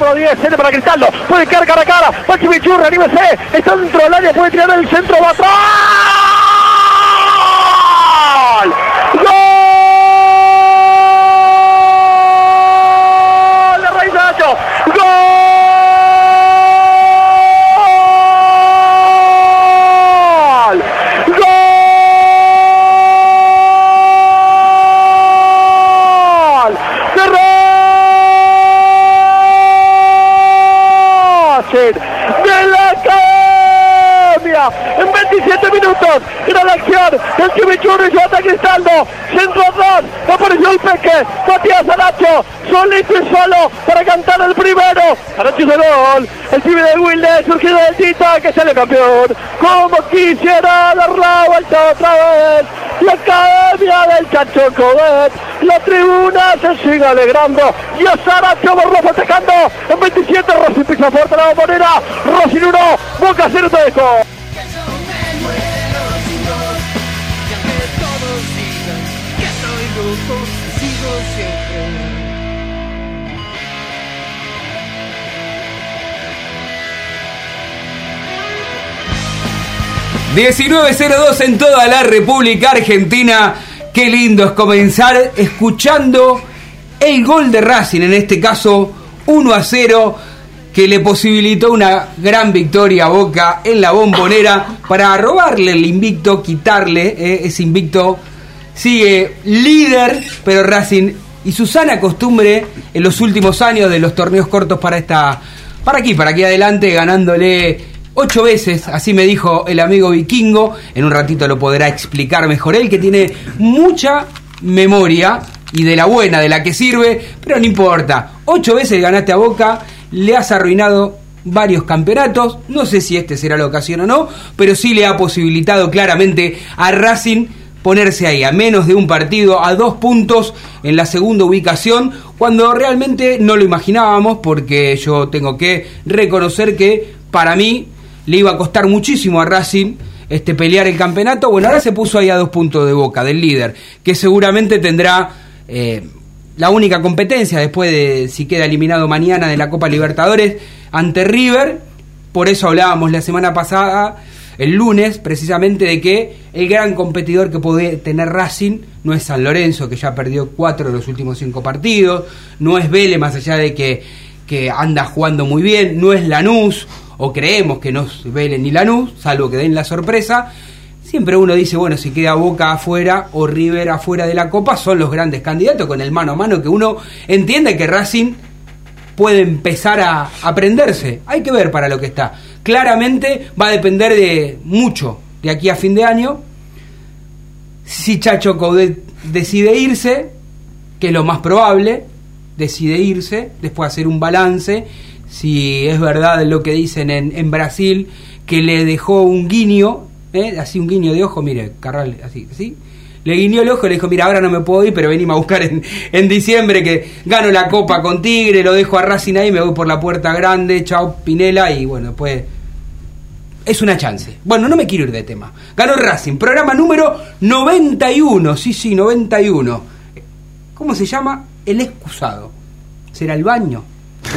Número 10, centro para Cristaldo, puede quedar cara a cara, Pachi Bichurra, anímese, está dentro del área, puede tirar el centro, va atrás. Racing, de la Academia, en 27 minutos, era la acción, el Chimichurri y Jota Cristaldo, centro atrás, apareció el Peque, Matías Aracho, solito y solo para cantar el primero, Aracho hizo gol, el de Wilde, surgido del Tita, que sale campeón, como quisiera dar la vuelta otra vez, la Academia del Chacho Codet, la tribuna se sigue alegrando, y a Saracho Borro festejando, ...19.02 en toda la República Argentina. Qué lindo es comenzar escuchando el gol de Racing, en este caso 1 a 0, que le posibilitó una gran victoria a Boca en la bombonera para robarle el invicto, quitarle eh, ese invicto. Sigue líder, pero Racing y su sana costumbre en los últimos años de los torneos cortos para esta para aquí, para aquí adelante, ganándole ocho veces, así me dijo el amigo vikingo, en un ratito lo podrá explicar mejor él, que tiene mucha memoria y de la buena, de la que sirve, pero no importa, ocho veces ganaste a Boca, le has arruinado varios campeonatos, no sé si este será la ocasión o no, pero sí le ha posibilitado claramente a Racing ponerse ahí a menos de un partido, a dos puntos en la segunda ubicación, cuando realmente no lo imaginábamos, porque yo tengo que reconocer que para mí le iba a costar muchísimo a Racing este, pelear el campeonato. Bueno, ahora se puso ahí a dos puntos de boca del líder, que seguramente tendrá eh, la única competencia después de si queda eliminado mañana de la Copa Libertadores ante River. Por eso hablábamos la semana pasada, el lunes, precisamente de que el gran competidor que puede tener Racing no es San Lorenzo, que ya perdió cuatro de los últimos cinco partidos, no es Vélez, más allá de que, que anda jugando muy bien, no es Lanús, o creemos que no Vélez ni Lanús, salvo que den la sorpresa. Siempre uno dice, bueno, si queda Boca afuera o River afuera de la Copa, son los grandes candidatos con el mano a mano que uno entiende que Racing puede empezar a aprenderse. Hay que ver para lo que está. Claramente va a depender de mucho de aquí a fin de año. Si Chacho Coudet decide irse, que es lo más probable, decide irse, después hacer un balance, si es verdad lo que dicen en, en Brasil, que le dejó un guiño, ¿eh? así un guiño de ojo, mire, Carral, así, así, le guiñó el ojo y le dijo, mira, ahora no me puedo ir, pero venimos a buscar en, en, diciembre que gano la copa con Tigre, lo dejo a Racing ahí, me voy por la puerta grande, chao Pinela, y bueno, pues es una chance. Bueno, no me quiero ir de tema. Ganó Racing, programa número 91, sí, sí, 91. ¿Cómo se llama? El excusado. ¿Será el baño?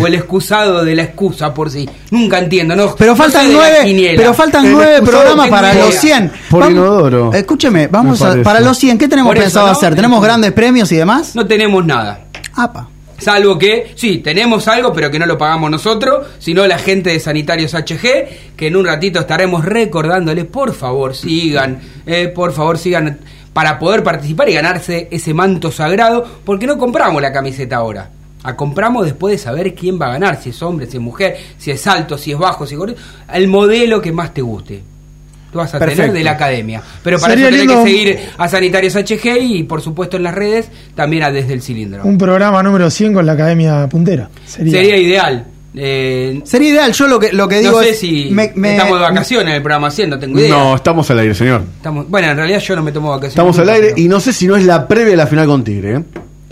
O el excusado de la excusa por sí. Nunca entiendo, ¿no? Pero faltan no nueve, pero faltan nueve programas para los 100. Por Vamos- inodoro. Escúcheme, vamos a, para los 100, ¿qué tenemos eso, pensado ¿no? hacer? ¿Tenemos grandes premios y demás? No tenemos nada. Apa. Salvo que, sí, tenemos algo, pero que no lo pagamos nosotros, sino la gente de Sanitarios HG, que en un ratito estaremos recordándoles, por favor, sigan, eh, por favor, sigan para poder participar y ganarse ese manto sagrado, porque no compramos la camiseta ahora. La compramos después de saber quién va a ganar, si es hombre, si es mujer, si es alto, si es bajo, si es gordo, el modelo que más te guste. Tú vas a tener de la academia. Pero para Sería eso tenés lindo- que seguir a Sanitarios HG y por supuesto en las redes también a Desde el Cilindro. Un programa número 100 con la Academia Puntera. Sería, Sería ideal. Eh, Sería ideal, yo lo que, lo que digo no sé es... si me- me- estamos de vacaciones en el programa 100, no tengo idea. No, estamos al aire, señor. Estamos, bueno, en realidad yo no me tomo vacaciones. Estamos al aire pero- y no sé si no es la previa de la final con Tigre. ¿eh?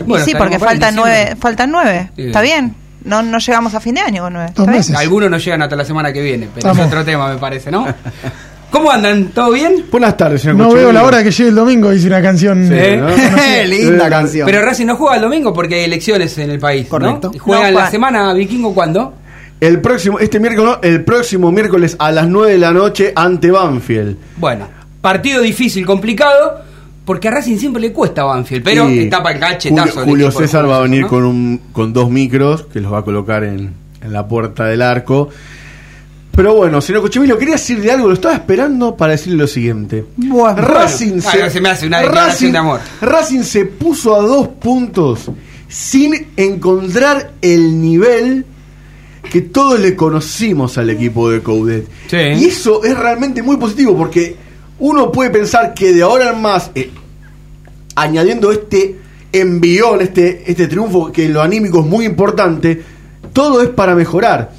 Bueno, y sí, porque faltan nueve, faltan nueve. Sí. Está bien. No, no llegamos a fin de año con nueve. Algunos no llegan hasta la semana que viene, pero Vamos. es otro tema, me parece, ¿no? ¿Cómo andan? ¿Todo bien? Buenas tardes, señor No veo la hora que llegue el domingo, dice una canción. Sí. ¿no? Linda canción. Pero Racing no juega el domingo porque hay elecciones en el país. ¿no? Correcto. ¿Y ¿Juegan No, la Juan. semana vikingo cuándo? El próximo, este miércoles, no, el próximo miércoles a las 9 de la noche ante Banfield. Bueno, partido difícil, complicado, porque a Racing siempre le cuesta Banfield, pero Y tapa el cachetazo. Julio, Julio César va a venir ¿no? con, un, con dos micros que los va a colocar en, en la puerta del arco. Pero bueno, señor Cochimilo, quería decirle algo, lo estaba esperando para decirle lo siguiente. Bueno, Racing bueno, se me hace una declaración de amor. Racing se puso a dos puntos sin encontrar el nivel que todos le conocimos al equipo de Coudet. Sí. Y eso es realmente muy positivo porque uno puede pensar que de ahora en más, eh, añadiendo este envión, este, este triunfo que en lo anímico es muy importante, todo es para mejorar.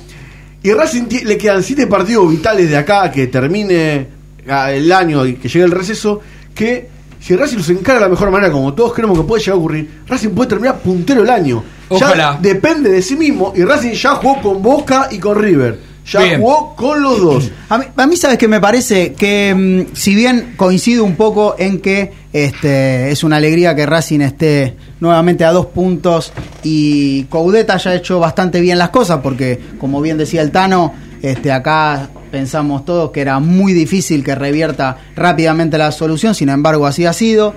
Y Racing le quedan siete partidos vitales de acá que termine ah, el año y que llegue el receso, que si Racing los encara de la mejor manera, como todos creemos que puede llegar a ocurrir, Racing puede terminar puntero el año. Ojalá. Ya depende de sí mismo y Racing ya jugó con Boca y con River. Ya Bien. jugó con los dos. A mí, a mí sabes que me parece que mm, si bien coincido un poco en que este es una alegría que Racing esté nuevamente a dos puntos y Coudet haya hecho bastante bien las cosas porque como bien decía el Tano este acá pensamos todos que era muy difícil que revierta rápidamente la solución sin embargo así ha sido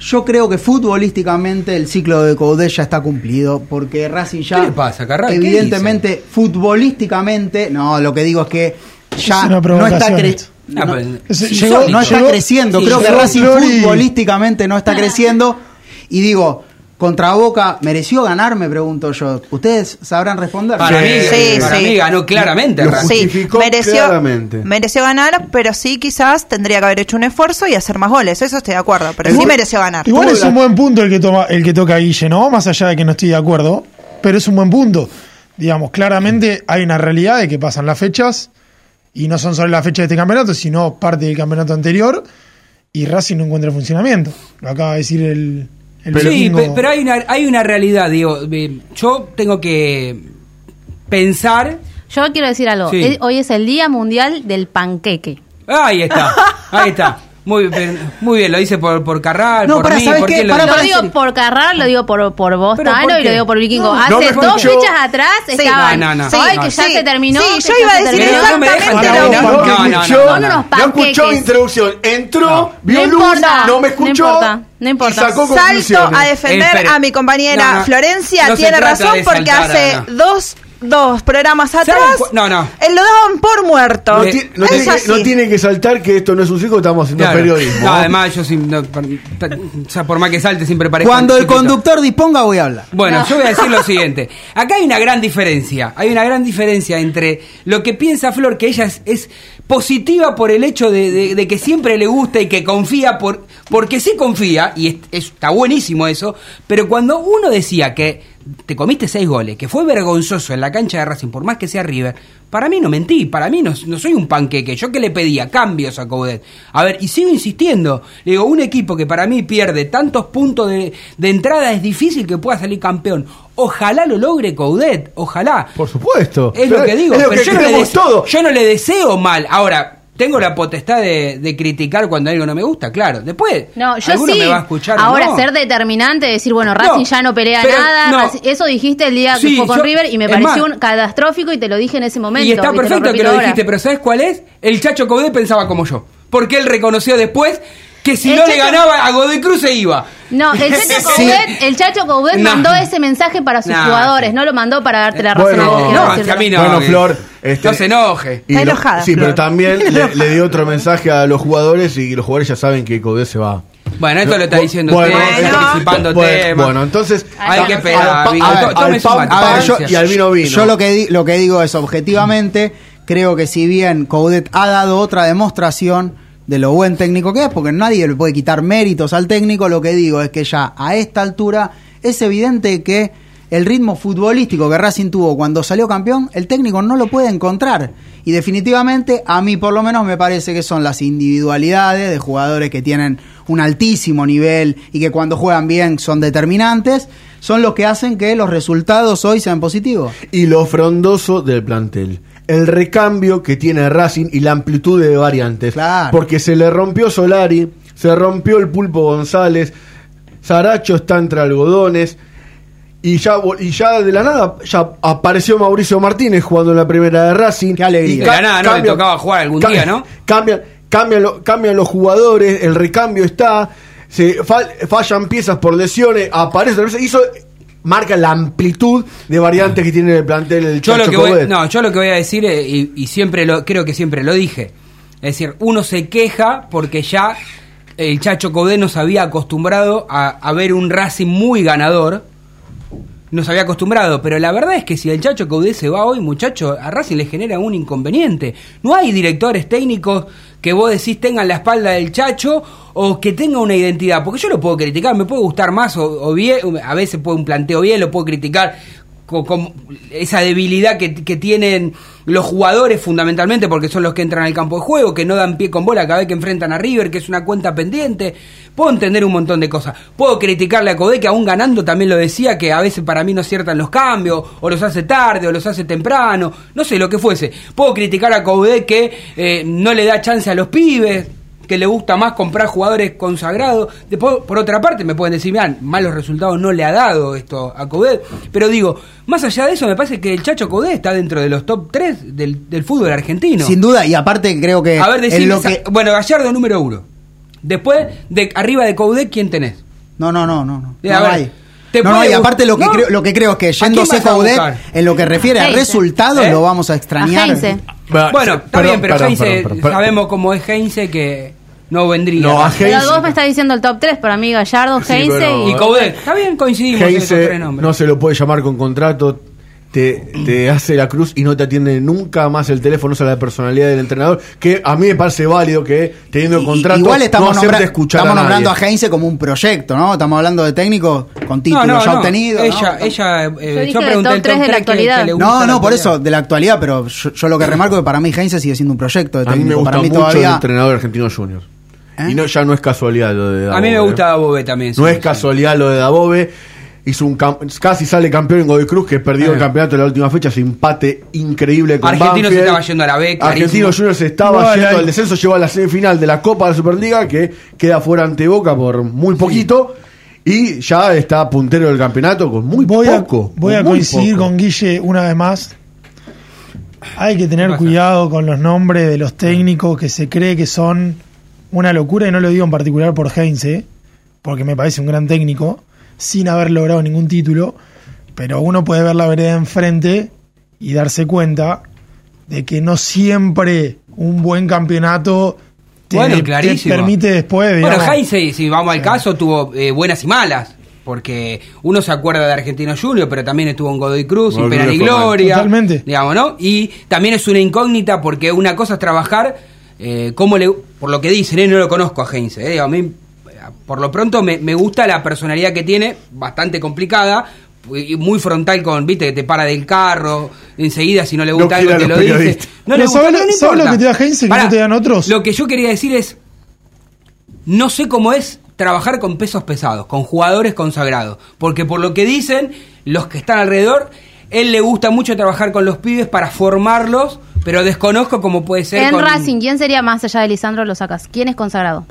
yo creo que futbolísticamente el ciclo de Coudet ya está cumplido porque Racing ya ¿Qué le pasa, Carral? ¿Qué evidentemente futbolísticamente no lo que digo es que ya Es una no está provocación cre- esto. Ah, no, pues, no está creciendo creo que Racing futbolísticamente no está creciendo y digo contra Boca mereció ganar me pregunto yo ustedes sabrán responder Para, mí, Sí, para sí. mí ganó claramente Lo Racing. Sí, Justificó mereció, claramente. mereció ganar, pero sí quizás tendría que haber hecho un esfuerzo y hacer más goles. Eso estoy de acuerdo, pero sí mereció ganar. Igual es un buen punto el que toma, el que toca Guille, ¿no? Más allá de que no estoy de acuerdo, pero es un buen punto. Digamos, claramente hay una realidad de que pasan las fechas y no son solo las fechas de este campeonato, sino parte del campeonato anterior y Racing no encuentra funcionamiento. Lo acaba de decir el, el sí, pero hay una, hay una realidad, digo, eh, yo tengo que pensar, Yo quiero decir algo. Sí. Hoy es el Día Mundial del Panqueque. ahí está, ahí está, muy bien, muy bien, lo dice por, por Carral, No, por pará, mí, ¿sabes ¿por qué? lo Pará, dice? Lo digo serio. por Carral, lo digo por, por vos, ¿Pero Tano, por y lo digo por Vikingo. No, Hace no dos escucho. fechas atrás Sí. estaban. No, no, no. Ay, No, que ya sí. se terminó. Sí, yo iba a decir exactamente lo mismo. No, no, no, escuchó, introducción. Entró, No. vio No luz, no me no escuchó. importa, no importa. Y sacó Salto a defender Espere. a mi compañera No, no. Florencia. Tiene razón porque saltar, hace dos, dos programas ¿Saben atrás no, no. él lo daban por muerto. No, ti- no tiene que, así. no tiene que saltar que esto no es un circo, estamos haciendo Claro. periodismo. No, además yo sin- no, por, ta- o sea, por más que salte siempre parece cuando el conductor disponga voy a hablar Bueno, No. yo voy a decir lo siguiente. Acá hay una gran diferencia. Hay una gran diferencia entre lo que piensa Flor, que ella es, es positiva por el hecho de, de- de que siempre le gusta y que confía, por, porque sí confía, y es- es- está buenísimo eso, pero cuando uno decía que te comiste seis goles, que fue vergonzoso en la cancha de Racing, por más que sea River, para mí no mentí, para mí no, no soy un panqueque. Yo que le pedía cambios a Coudet. A ver, y sigo insistiendo. Le digo, un equipo que para mí pierde tantos puntos de, de entrada es difícil que pueda salir campeón. Ojalá lo logre Coudet, ojalá. Por supuesto. Es Pero lo que digo, lo pero que no yo no le deseo mal. Ahora, tengo la potestad de, de criticar cuando algo no me gusta, claro. Después, No, yo alguno sí. me va a escuchar. Ahora no. ser determinante, decir, bueno, Racing No, ya no pelea pero nada. no. Eso dijiste el día Sí, que fue con yo- River y me pareció más. un catastrófico y te lo dije en ese momento. Y está te lo perfecto que lo ahora. dijiste, pero ¿sabes cuál es? El Chacho Coudet pensaba como yo. Porque él reconoció después que si El no le ganaba a Godoy Cruz se iba. No, el Chacho Sí. Coudet, el Chacho Coudet mandó ese mensaje para sus jugadores, no lo mandó para darte la razón. Bueno, no, a mí no. bueno, Flor, este, no se enoje. Está lo- enojada, sí, Flor. pero también le, le dio otro mensaje a los jugadores y los jugadores ya saben que Coudet se va. Bueno, esto lo está diciendo Bueno, usted, bueno. anticipando bueno, temas. bueno, entonces Hay que esperar, y al vino vino. Yo lo que, di- lo que digo es objetivamente, creo que si bien Coudet ha dado otra demostración de lo buen técnico que es, porque nadie le puede quitar méritos al técnico, lo que digo es que ya a esta altura es evidente que el ritmo futbolístico que Racing tuvo cuando salió campeón, el técnico no lo puede encontrar. Y definitivamente, a mí por lo menos me parece que son las individualidades de jugadores que tienen un altísimo nivel y que cuando juegan bien son determinantes, son los que hacen que los resultados hoy sean positivos. y lo frondoso del plantel. El recambio que tiene Racing y la amplitud de variantes. Claro. Porque se le rompió Solari, se rompió el Pulpo González, Saracho está entre algodones. Y ya, y ya de la nada ya apareció Mauricio Martínez jugando en la primera de Racing. Qué alegría. Y De la nada, ¿no? Le tocaba jugar algún día, ¿no? Cambian, cambian, lo- cambian los jugadores, el recambio está, se fal- fallan piezas por lesiones, aparece otra vez, hizo marca la amplitud de variantes que tiene el plantel el Yo lo, Chacho que voy, Coudet. no, yo lo que voy a decir, eh, y, y siempre lo, creo que siempre lo dije, es decir, uno se queja porque ya el Chacho Codé nos había acostumbrado a, a ver un Racing muy ganador, nos había acostumbrado, pero la verdad es que si el Chacho Caudé se va hoy, muchacho, a Racing le genera un inconveniente. No hay directores técnicos que vos decís tengan la espalda del Chacho o que tenga una identidad, porque yo lo puedo criticar, me puede gustar más o, o bien, a veces puede un planteo bien, lo puedo criticar con, esa debilidad que, que tienen los jugadores fundamentalmente porque son los que entran al campo de juego, que no dan pie con bola cada vez que enfrentan a River, que es una cuenta pendiente. Puedo entender un montón de cosas. Puedo criticarle a Codé, que aún ganando también lo decía, que a veces para mí no aciertan los cambios, o los hace tarde, o los hace temprano, no sé, lo que fuese. Puedo criticar a Codé que eh, no le da chance a los pibes, que le gusta más comprar jugadores consagrados. Después, por otra parte, me pueden decir, mirá, malos resultados no le ha dado esto a Coudet. Pero digo, más allá de eso, me parece que el Chacho Coudet está dentro de los top 3 del, del fútbol argentino. Sin duda, y aparte creo que a ver, decime, lo que... bueno, Gallardo número uno. Después, de arriba de Coudet, ¿quién tenés? No, no, no, no. no. Eh, a No ver, hay. te No, no, y aparte lo que, ¿No? creo, lo que creo es que ¿A quién yéndose Coudet, en lo que refiere a Heinze. resultados, ¿Eh? lo vamos a extrañar. A Bueno, sí, está perdón, bien, pero perdón, Heinze, perdón, perdón, perdón. sabemos cómo es Heinze que no vendría. No, a Pero Heinze- vos me estás diciendo el top 3, para mí Gallardo, Sí, Heinze pero- y Coudet. Está bien, coincidimos en esos Heinze tres nombres. no se lo puede llamar con contrato, te, te hace la cruz y no te atiende nunca más el teléfono, esa es la personalidad del entrenador, que a mí me parece válido que teniendo Y- contrato Igual estamos, no hacerte nombra- escuchar estamos a nadie. nombrando a Heinze como un proyecto, ¿no? Estamos hablando de técnico con título no, no, ya no. obtenido. ¿no? Ella, ella, eh, Yo dije yo del pregunté top el tres de la actualidad. que le gusta No, la no, por actualidad. eso, de la actualidad, pero yo, yo lo que remarco es que para mí Heinze sigue siendo un proyecto de A mí técnico. me gusta para mí mucho el todavía. entrenador argentino junior. ¿Eh? Y no, ya no es casualidad lo de Dabove. A mí me ¿eh? gusta Bobe también. No sí, es sí. casualidad lo de Dabove. Hizo un casi sale campeón en Godoy Cruz, que perdió Eh. el campeonato en la última fecha, ese empate increíble con Argentino se estaba yendo a la B. Argentino Junior se estaba yendo al descenso, llegó a la semifinal de la Copa de la Superliga, que queda fuera ante Boca por muy poquito. Y ya está puntero del campeonato con muy voy poco. A, voy a coincidir poco. con Guille una vez más. Hay que tener cuidado con los nombres de los técnicos que se cree que son una locura, y no lo digo en particular por Heinze, porque me parece un gran técnico, sin haber logrado ningún título, pero uno puede ver la vereda enfrente y darse cuenta de que no siempre un buen campeonato te, Bueno, te clarísimo. permite después, Bueno, Heinze, si vamos al caso, tuvo eh, buenas y malas. Porque uno se acuerda de Argentino Junior, pero también estuvo en Godoy Cruz, sin pena ni gloria. Totalmente. Digamos, ¿no? Y también es una incógnita porque una cosa es trabajar, eh, como le, por lo que dicen, ¿eh? no lo conozco a Heinze. ¿eh? A mí, por lo pronto, me, me gusta la personalidad que tiene, bastante complicada. y Muy frontal con, viste, que te para del carro, enseguida si no le No gusta algo te lo dice. No le gusta, ¿sabes no sabes lo que te da Heinze Pará, no te dan otros? Lo que yo quería decir es, no sé cómo es trabajar con pesos pesados, con jugadores consagrados, porque por lo que dicen los que están alrededor, él le gusta mucho trabajar con los pibes para formarlos, pero desconozco cómo puede ser En con- Racing, ¿quién sería más allá de Lisandro lo sacas? ¿Quién es consagrado?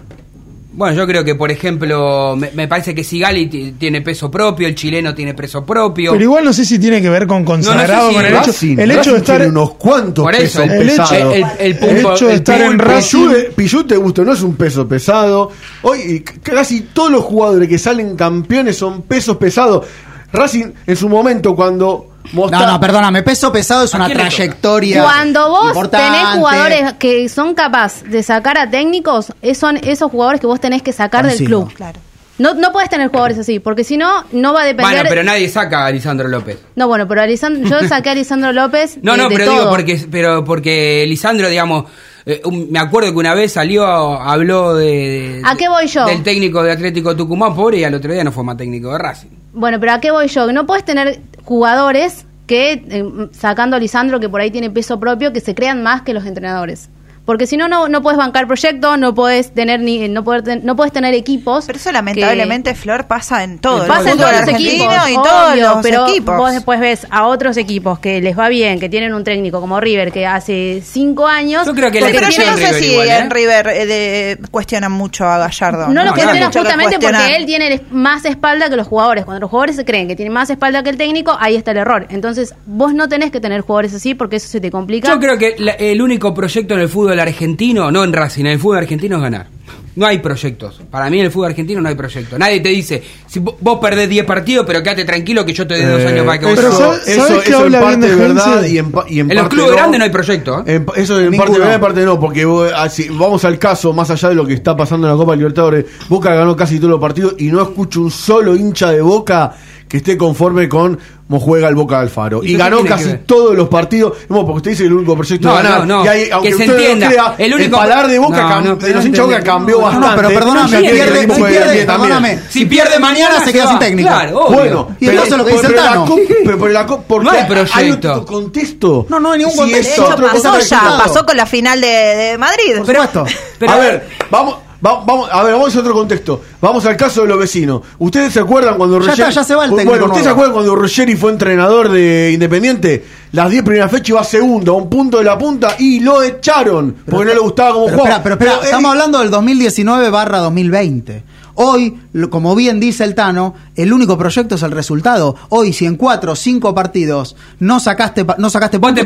Bueno, yo creo que, por ejemplo, me, me parece que Sigali ti- tiene peso propio, el chileno tiene peso propio. Pero igual no sé si tiene que ver con consagrado, si con el hecho, Racing, el hecho de estar. tiene unos cuantos Por eso, pesos el hecho- pesados. el, el el punto- hecho de el estar en punto- Racing- Pichu, te gusta, no es un peso pesado. Hoy casi todos los jugadores que salen campeones son pesos pesados. Racing en su momento cuando Mostar- No, no, perdóname, peso pesado es ¿A una trayectoria. Cuando vos importante. tenés jugadores que son capaces de sacar a técnicos, son esos jugadores que vos tenés que sacar del club. Claro. No, no puedes tener jugadores así, porque si no, no va a depender. Bueno, pero nadie saca a Lisandro López. No, bueno, pero Alisandro, yo saqué a Lisandro López. No, de- no, de pero todo. digo porque, pero porque Lisandro, digamos, eh, un- me acuerdo que una vez salió, habló de, de- ¿A qué voy yo? del técnico de Atlético Tucumán, pobre, y al otro día no fue más técnico de Racing. Bueno, pero ¿a qué voy yo? Que no puedes tener jugadores que, eh, sacando a Lisandro, que por ahí tiene peso propio, que se crean más que los entrenadores. Porque si no, no, no puedes bancar proyectos, no puedes tener ni, no, poder ten- no puedes tener equipos. Pero eso lamentablemente, Flor, pasa en todo. Pasa en todos los argentino equipos, y todos obvio, los pero equipos. vos después ves a otros equipos que les va bien, que tienen un técnico como River, que hace cinco años... Yo creo que la pero yo no sé River si igual, ¿eh? en River eh, de- cuestionan mucho a Gallardo. No lo No, cuestiona claro. justamente porque él tiene más espalda que los jugadores. Cuando los jugadores se creen que tienen más espalda que el técnico, ahí está el error. Entonces, vos no tenés que tener jugadores así porque eso se te complica. Yo creo que la- el único proyecto en el fútbol argentino, no en Racing, en el fútbol argentino es ganar. No hay proyectos. Para mí en el fútbol argentino no hay proyecto. Nadie te dice, si vo- vos perdés 10 partidos, pero quédate tranquilo que yo te doy dos Eh, años para que vos... Pero eso, ¿sabes- eso, sabes que eso en habla bien parte de es verdad y en, y en En los parte clubes grandes no hay proyecto, ¿eh? En- eso en Ninguno. parte verdad, en parte no, porque vos, ah, si vamos al caso, más allá de lo que está pasando en la Copa Libertadores, Boca ganó casi todos los partidos y no escucho un solo hincha de Boca que esté conforme con cómo juega el Boca Alfaro. ¿Y Y eso ganó casi todos los partidos, no, porque usted dice que el único proyecto No, ganar. no, no, Y hay- aunque que se usted no entienda, crea, el el, único- palar de Boca, No, cam- no, de pero los hinchas Boca cambió bastante. No, pero perdóname, el pierde, si pierde, perdóname, Si pierde mañana se queda sin técnico. Claro, obvio. Bueno, Y pero- lo que dice pero el la Tano. co- pero por la co- porque No hay hay proyecto. otro contexto. No, no hay ningún contexto. es De hecho, otro pasó ya, pasó con la final de, de Madrid. Por supuesto. A ver, vamos, va- vamos, a ver, vamos a otro contexto. Vamos al caso de los vecinos. ¿Ustedes se acuerdan cuando Ya Ruggeri- está, ya se va el Bueno, ¿ustedes se acuerdan cuando Ruggeri fue entrenador de Independiente? Las 10 primeras fechas iba segundo, a un punto de la punta y lo echaron porque no le gustaba cómo Pero jugaba. espera, pero espera, él- estamos hablando del 2019 barra 2020. Hoy, como bien dice el Tano, el único proyecto es el resultado. Hoy, si en cuatro o cinco partidos no sacaste no sacaste puntos,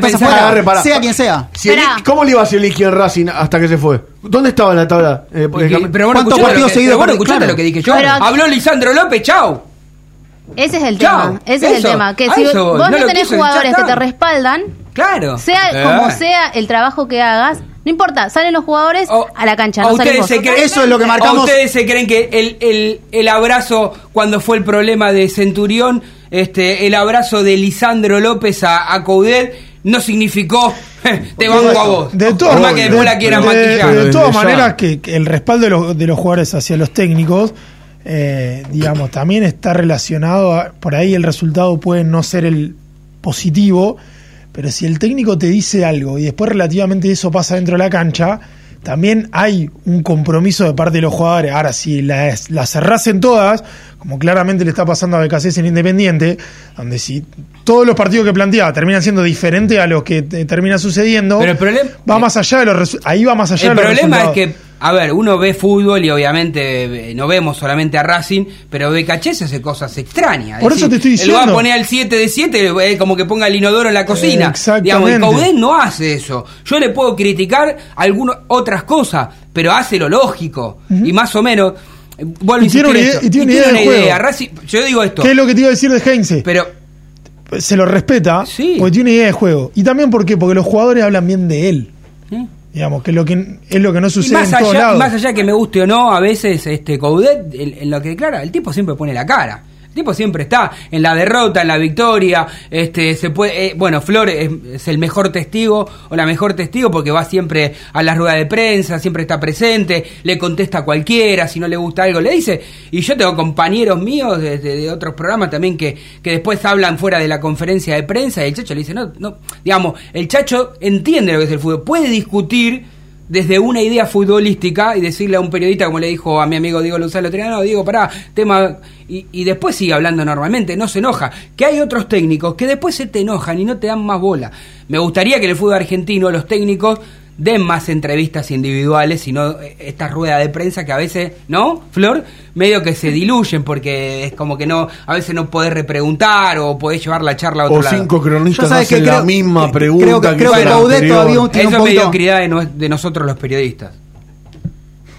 sea quien sea. Si el- Esperá. ¿Cómo le iba a hacer el en Racing hasta que se fue? ¿Dónde estaba en la tabla? Eh, Porque- pero bueno, ¿Cuántos partidos seguidos bueno, escuchaste Claro. lo que dije yo. Pero- Habló Lisandro López, chao. Ese es el Chao. tema. Ese es el tema. Que si eso vos No no, lo tenés quiso jugadores que te respaldan, Claro. sea Eh. como sea el trabajo que hagas, no importa, salen los jugadores O- a la cancha, no ustedes se creen- Eso es lo que marcamos. ¿O ustedes se creen que el, el, el abrazo, cuando fue el problema de Centurión, este, el abrazo de Lisandro López a, a Coudet, no significó te banco a vos? De todas, Por más que después de- la quieran de- maquillar. de Desde todas maneras, que, que el respaldo de los, de los jugadores hacia los técnicos, eh, digamos, también está relacionado a, por ahí el resultado puede no ser el positivo, pero si el técnico te dice algo y después relativamente eso pasa dentro de la cancha, también hay un compromiso de parte de los jugadores. Ahora, si las la cerrasen todas, como claramente le está pasando a Becasés en Independiente, donde si todos los partidos que planteaba terminan siendo diferentes a los que termina sucediendo, Pero el problema- va más allá de los ahí va más allá El de los problema es resultados. que, a ver, uno ve fútbol y obviamente eh, no vemos solamente a Racing, pero Becachese hace cosas extrañas. Por Es eso te estoy Él va a diciendo. poner al 7 de 7, eh, como que ponga el inodoro en la cocina. exactamente. Digamos, no hace eso. Yo le puedo criticar algunas otras cosas, pero hace lo lógico. Y más o menos. eh, Y tiene una idea- y tiene una idea de juego. Racing, yo digo esto, ¿Qué es lo que te iba a decir de Heinze? pero Se lo respeta Sí. porque tiene idea de juego. Y también ¿por qué? porque los jugadores hablan bien de él. ¿eh? Digamos, que es lo que, es lo que no Y sucede más en todos allá, lados. más allá que me guste o no, a veces este Coudet, en, en lo que declara, el tipo siempre pone la cara. El tipo siempre está en la derrota, en la victoria. Este, se puede, eh, bueno, Flor es, el mejor testigo o la mejor testigo porque va siempre a la rueda de prensa, siempre está presente, le contesta a cualquiera, si no le gusta algo le dice. Y yo tengo compañeros míos de- de otros programas también que, que después hablan fuera de la conferencia de prensa y el chacho le dice, no, no, digamos, el chacho entiende lo que es el fútbol, puede discutir desde una idea futbolística y decirle a un periodista, como le dijo a mi amigo Diego Luzalo Triano, Diego, pará, tema. Y, y después sigue hablando normalmente, no se enoja. Que hay otros técnicos que después se te enojan y no te dan más bola. Me gustaría que en el fútbol argentino los técnicos den más entrevistas individuales, sino eh, esta rueda de prensa que a veces, ¿no, Flor? Medio que se diluyen porque es como que no, a veces no podés repreguntar o podés llevar la charla a otro O lado. cinco cronistas sabes que hacen la creo- misma que- pregunta creo que- que creo que la Baudet anterior. todavía un- tiene Eso es poquito- mediocridad de, no- de nosotros los periodistas.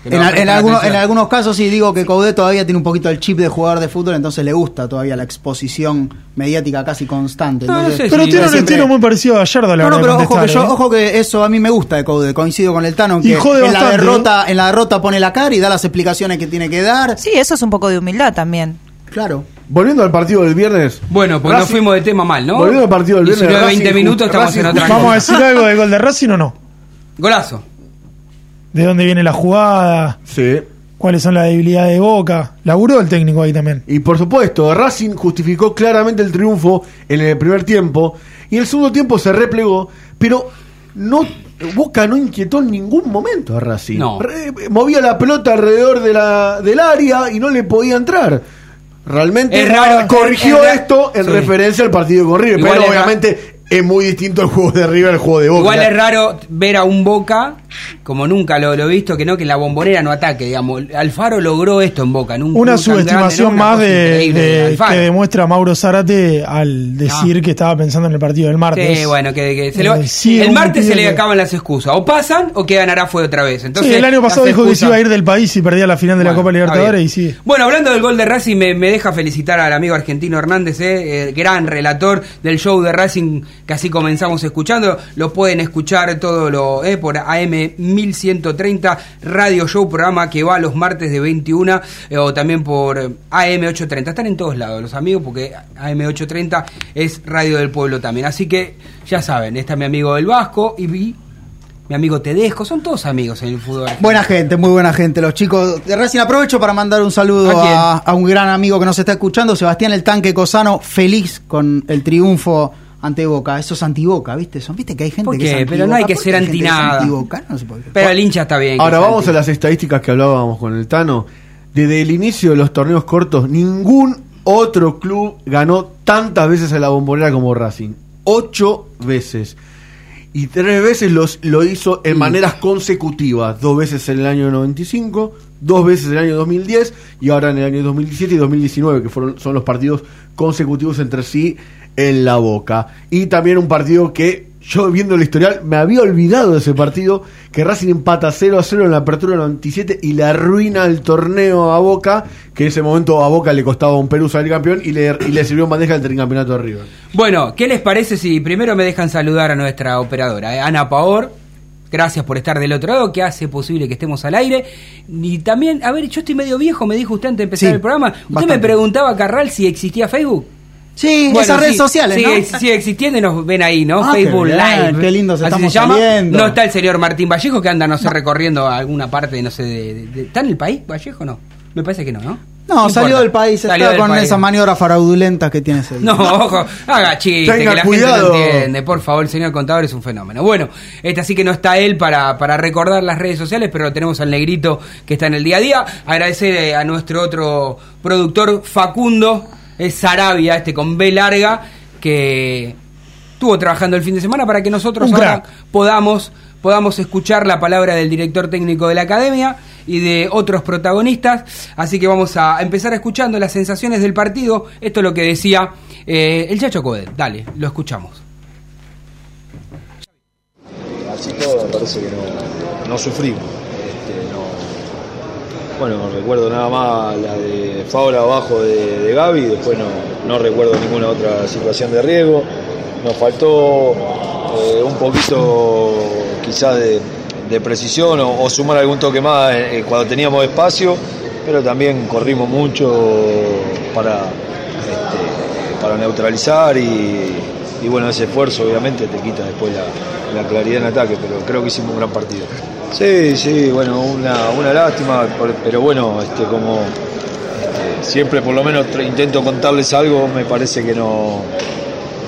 No En, en algunos, en casos sí digo que Coudet todavía tiene un poquito el chip de jugador de fútbol, entonces le gusta todavía la exposición mediática casi constante. No, no Entonces, sé Pero tiene un siempre- estilo muy parecido a Gallardo la No, no, de pero ojo que, yo, ¿eh? ojo que eso a mí me gusta de Coudet, coincido con el Tano, que jode en la, derrota, en la derrota pone la cara y da las explicaciones que tiene que dar. Sí, eso es un poco de humildad también. Claro. Volviendo al partido del viernes. Bueno, pues nos Racing- fuimos de tema mal, ¿no? Volviendo al partido del viernes, 19, 20 Racing- minutos estamos en Racing- otra ¿Vamos a decir algo del gol de Racing o no? Golazo. ¿De dónde viene la jugada? Sí. ¿Cuáles son las debilidades de Boca? Laburó el técnico ahí también. Y por supuesto, Racing justificó claramente el triunfo en el primer tiempo. Y en el segundo tiempo se replegó. Pero no Boca no inquietó en ningún momento a Racing. No. Re- movía la pelota alrededor de la, del área y no le podía entrar. Realmente Es raro, corrigió es esto en Sí. referencia al partido con River. Igual pero obviamente es muy distinto el juego de River al juego de Boca. Igual es raro ver a un Boca, como nunca lo, lo he visto, que no que la bombonera no ataque, digamos. Alfaro logró esto en Boca. en un Una grande, subestimación ¿no? Una más de, de- que demuestra Mauro Zárate al decir Ah. que estaba pensando en el partido del martes. Sí, bueno, que, se Eh, sí, el martes se le que- acaban las excusas. O pasan o quedan Arafue otra vez. Entonces, sí, el año pasado dijo que se iba a ir del país y perdía la final de la Copa Libertadores bien. y sí. Bueno, hablando del gol de Racing, me, me deja felicitar al amigo argentino Hernández, eh, eh, gran relator del show de Racing que así comenzamos escuchando. Lo pueden escuchar todo lo eh, por AM 1130 Radio Show, programa que va los martes de 21 eh, o también por AM 830. Están en todos lados los amigos porque AM 830 es Radio del Pueblo también. Así que ya saben, está mi amigo del Vasco y vi- mi amigo Tedesco, son todos amigos en el fútbol. Buena gente, muy buena gente. Los chicos de Racing aprovecho para mandar un saludo a, a un gran amigo que nos está escuchando, Sebastián el Tanque Cosano, feliz con el triunfo ante Boca. Eso es anti-Boca, ¿viste? Son, ¿Viste que hay gente ¿Por que es qué? anti Pero no hay que ¿Por ser que? No por qué. Pero el hincha está bien. que Ahora vamos anti- a las estadísticas que hablábamos con el Tano. Desde el inicio de los torneos cortos, ningún otro club ganó tantas veces a la bombonera como Racing. Ocho veces. Y tres veces los, lo hizo en maneras consecutivas. Dos veces en el año 95, dos veces en el año 2010 y ahora en el año 2017 y 2019, que fueron, son los partidos consecutivos entre sí en la boca. Y también un partido que yo viendo el historial me había olvidado de ese partido, que Racing empata 0 a 0 en la apertura 97 y le arruina el torneo a Boca, que en ese momento a Boca le costaba un Perú salir campeón y le, y le sirvió en bandeja el tricampeonato de River. Bueno, ¿qué les parece si primero me dejan saludar a nuestra operadora, eh? Ana Paor? Gracias por estar del otro lado, que hace posible que estemos al aire. Y también, a ver, yo estoy medio viejo, me dijo usted antes de empezar Sí, el programa. Usted me preguntaba, Carral, si existía Facebook. Sí, Bueno, esas redes sí, sociales, sigue, ¿no? Sigue existiendo y nos ven ahí, ¿no? Ah, qué Facebook bien, Live. qué lindo se estamos se llama. saliendo. No está el señor Martín Vallejo que anda, no sé, recorriendo alguna parte, no sé, de, de- de- ¿Está en el país, Vallejo? No. Me parece que no, ¿no? No, salió del país, Salió está del con país. esas maniobras fraudulentas que tiene ese. No, ojo, haga chiste, Tenga que la cuidado. gente no entiende. Por favor, el señor contador es un fenómeno. Bueno, este así que no está él para, para recordar las redes sociales, pero tenemos al negrito que está en el día a día. Agradecer a nuestro otro productor, Facundo, es Sarabia, este con B larga, que estuvo trabajando el fin de semana para que nosotros ahora podamos, podamos escuchar la palabra del director técnico de la academia y de otros protagonistas. Así que vamos a empezar escuchando las sensaciones del partido. Esto es lo que decía eh, el Chacho Codet. Dale, lo escuchamos. así todo me parece que no, no sufrimos. No- bueno, recuerdo nada más la de Fabra abajo de, Gaby, después no, no recuerdo ninguna otra situación de riesgo. Nos faltó eh, un poquito quizás de, precisión o, o sumar algún toque más eh, cuando teníamos espacio, pero también corrimos mucho para, este, para neutralizar y, y bueno, ese esfuerzo obviamente te quita después la, la claridad en ataque, pero creo que hicimos un gran partido. Sí, sí, bueno, una, una lástima, pero bueno, este, como este, siempre por lo menos intento contarles algo, me parece que no,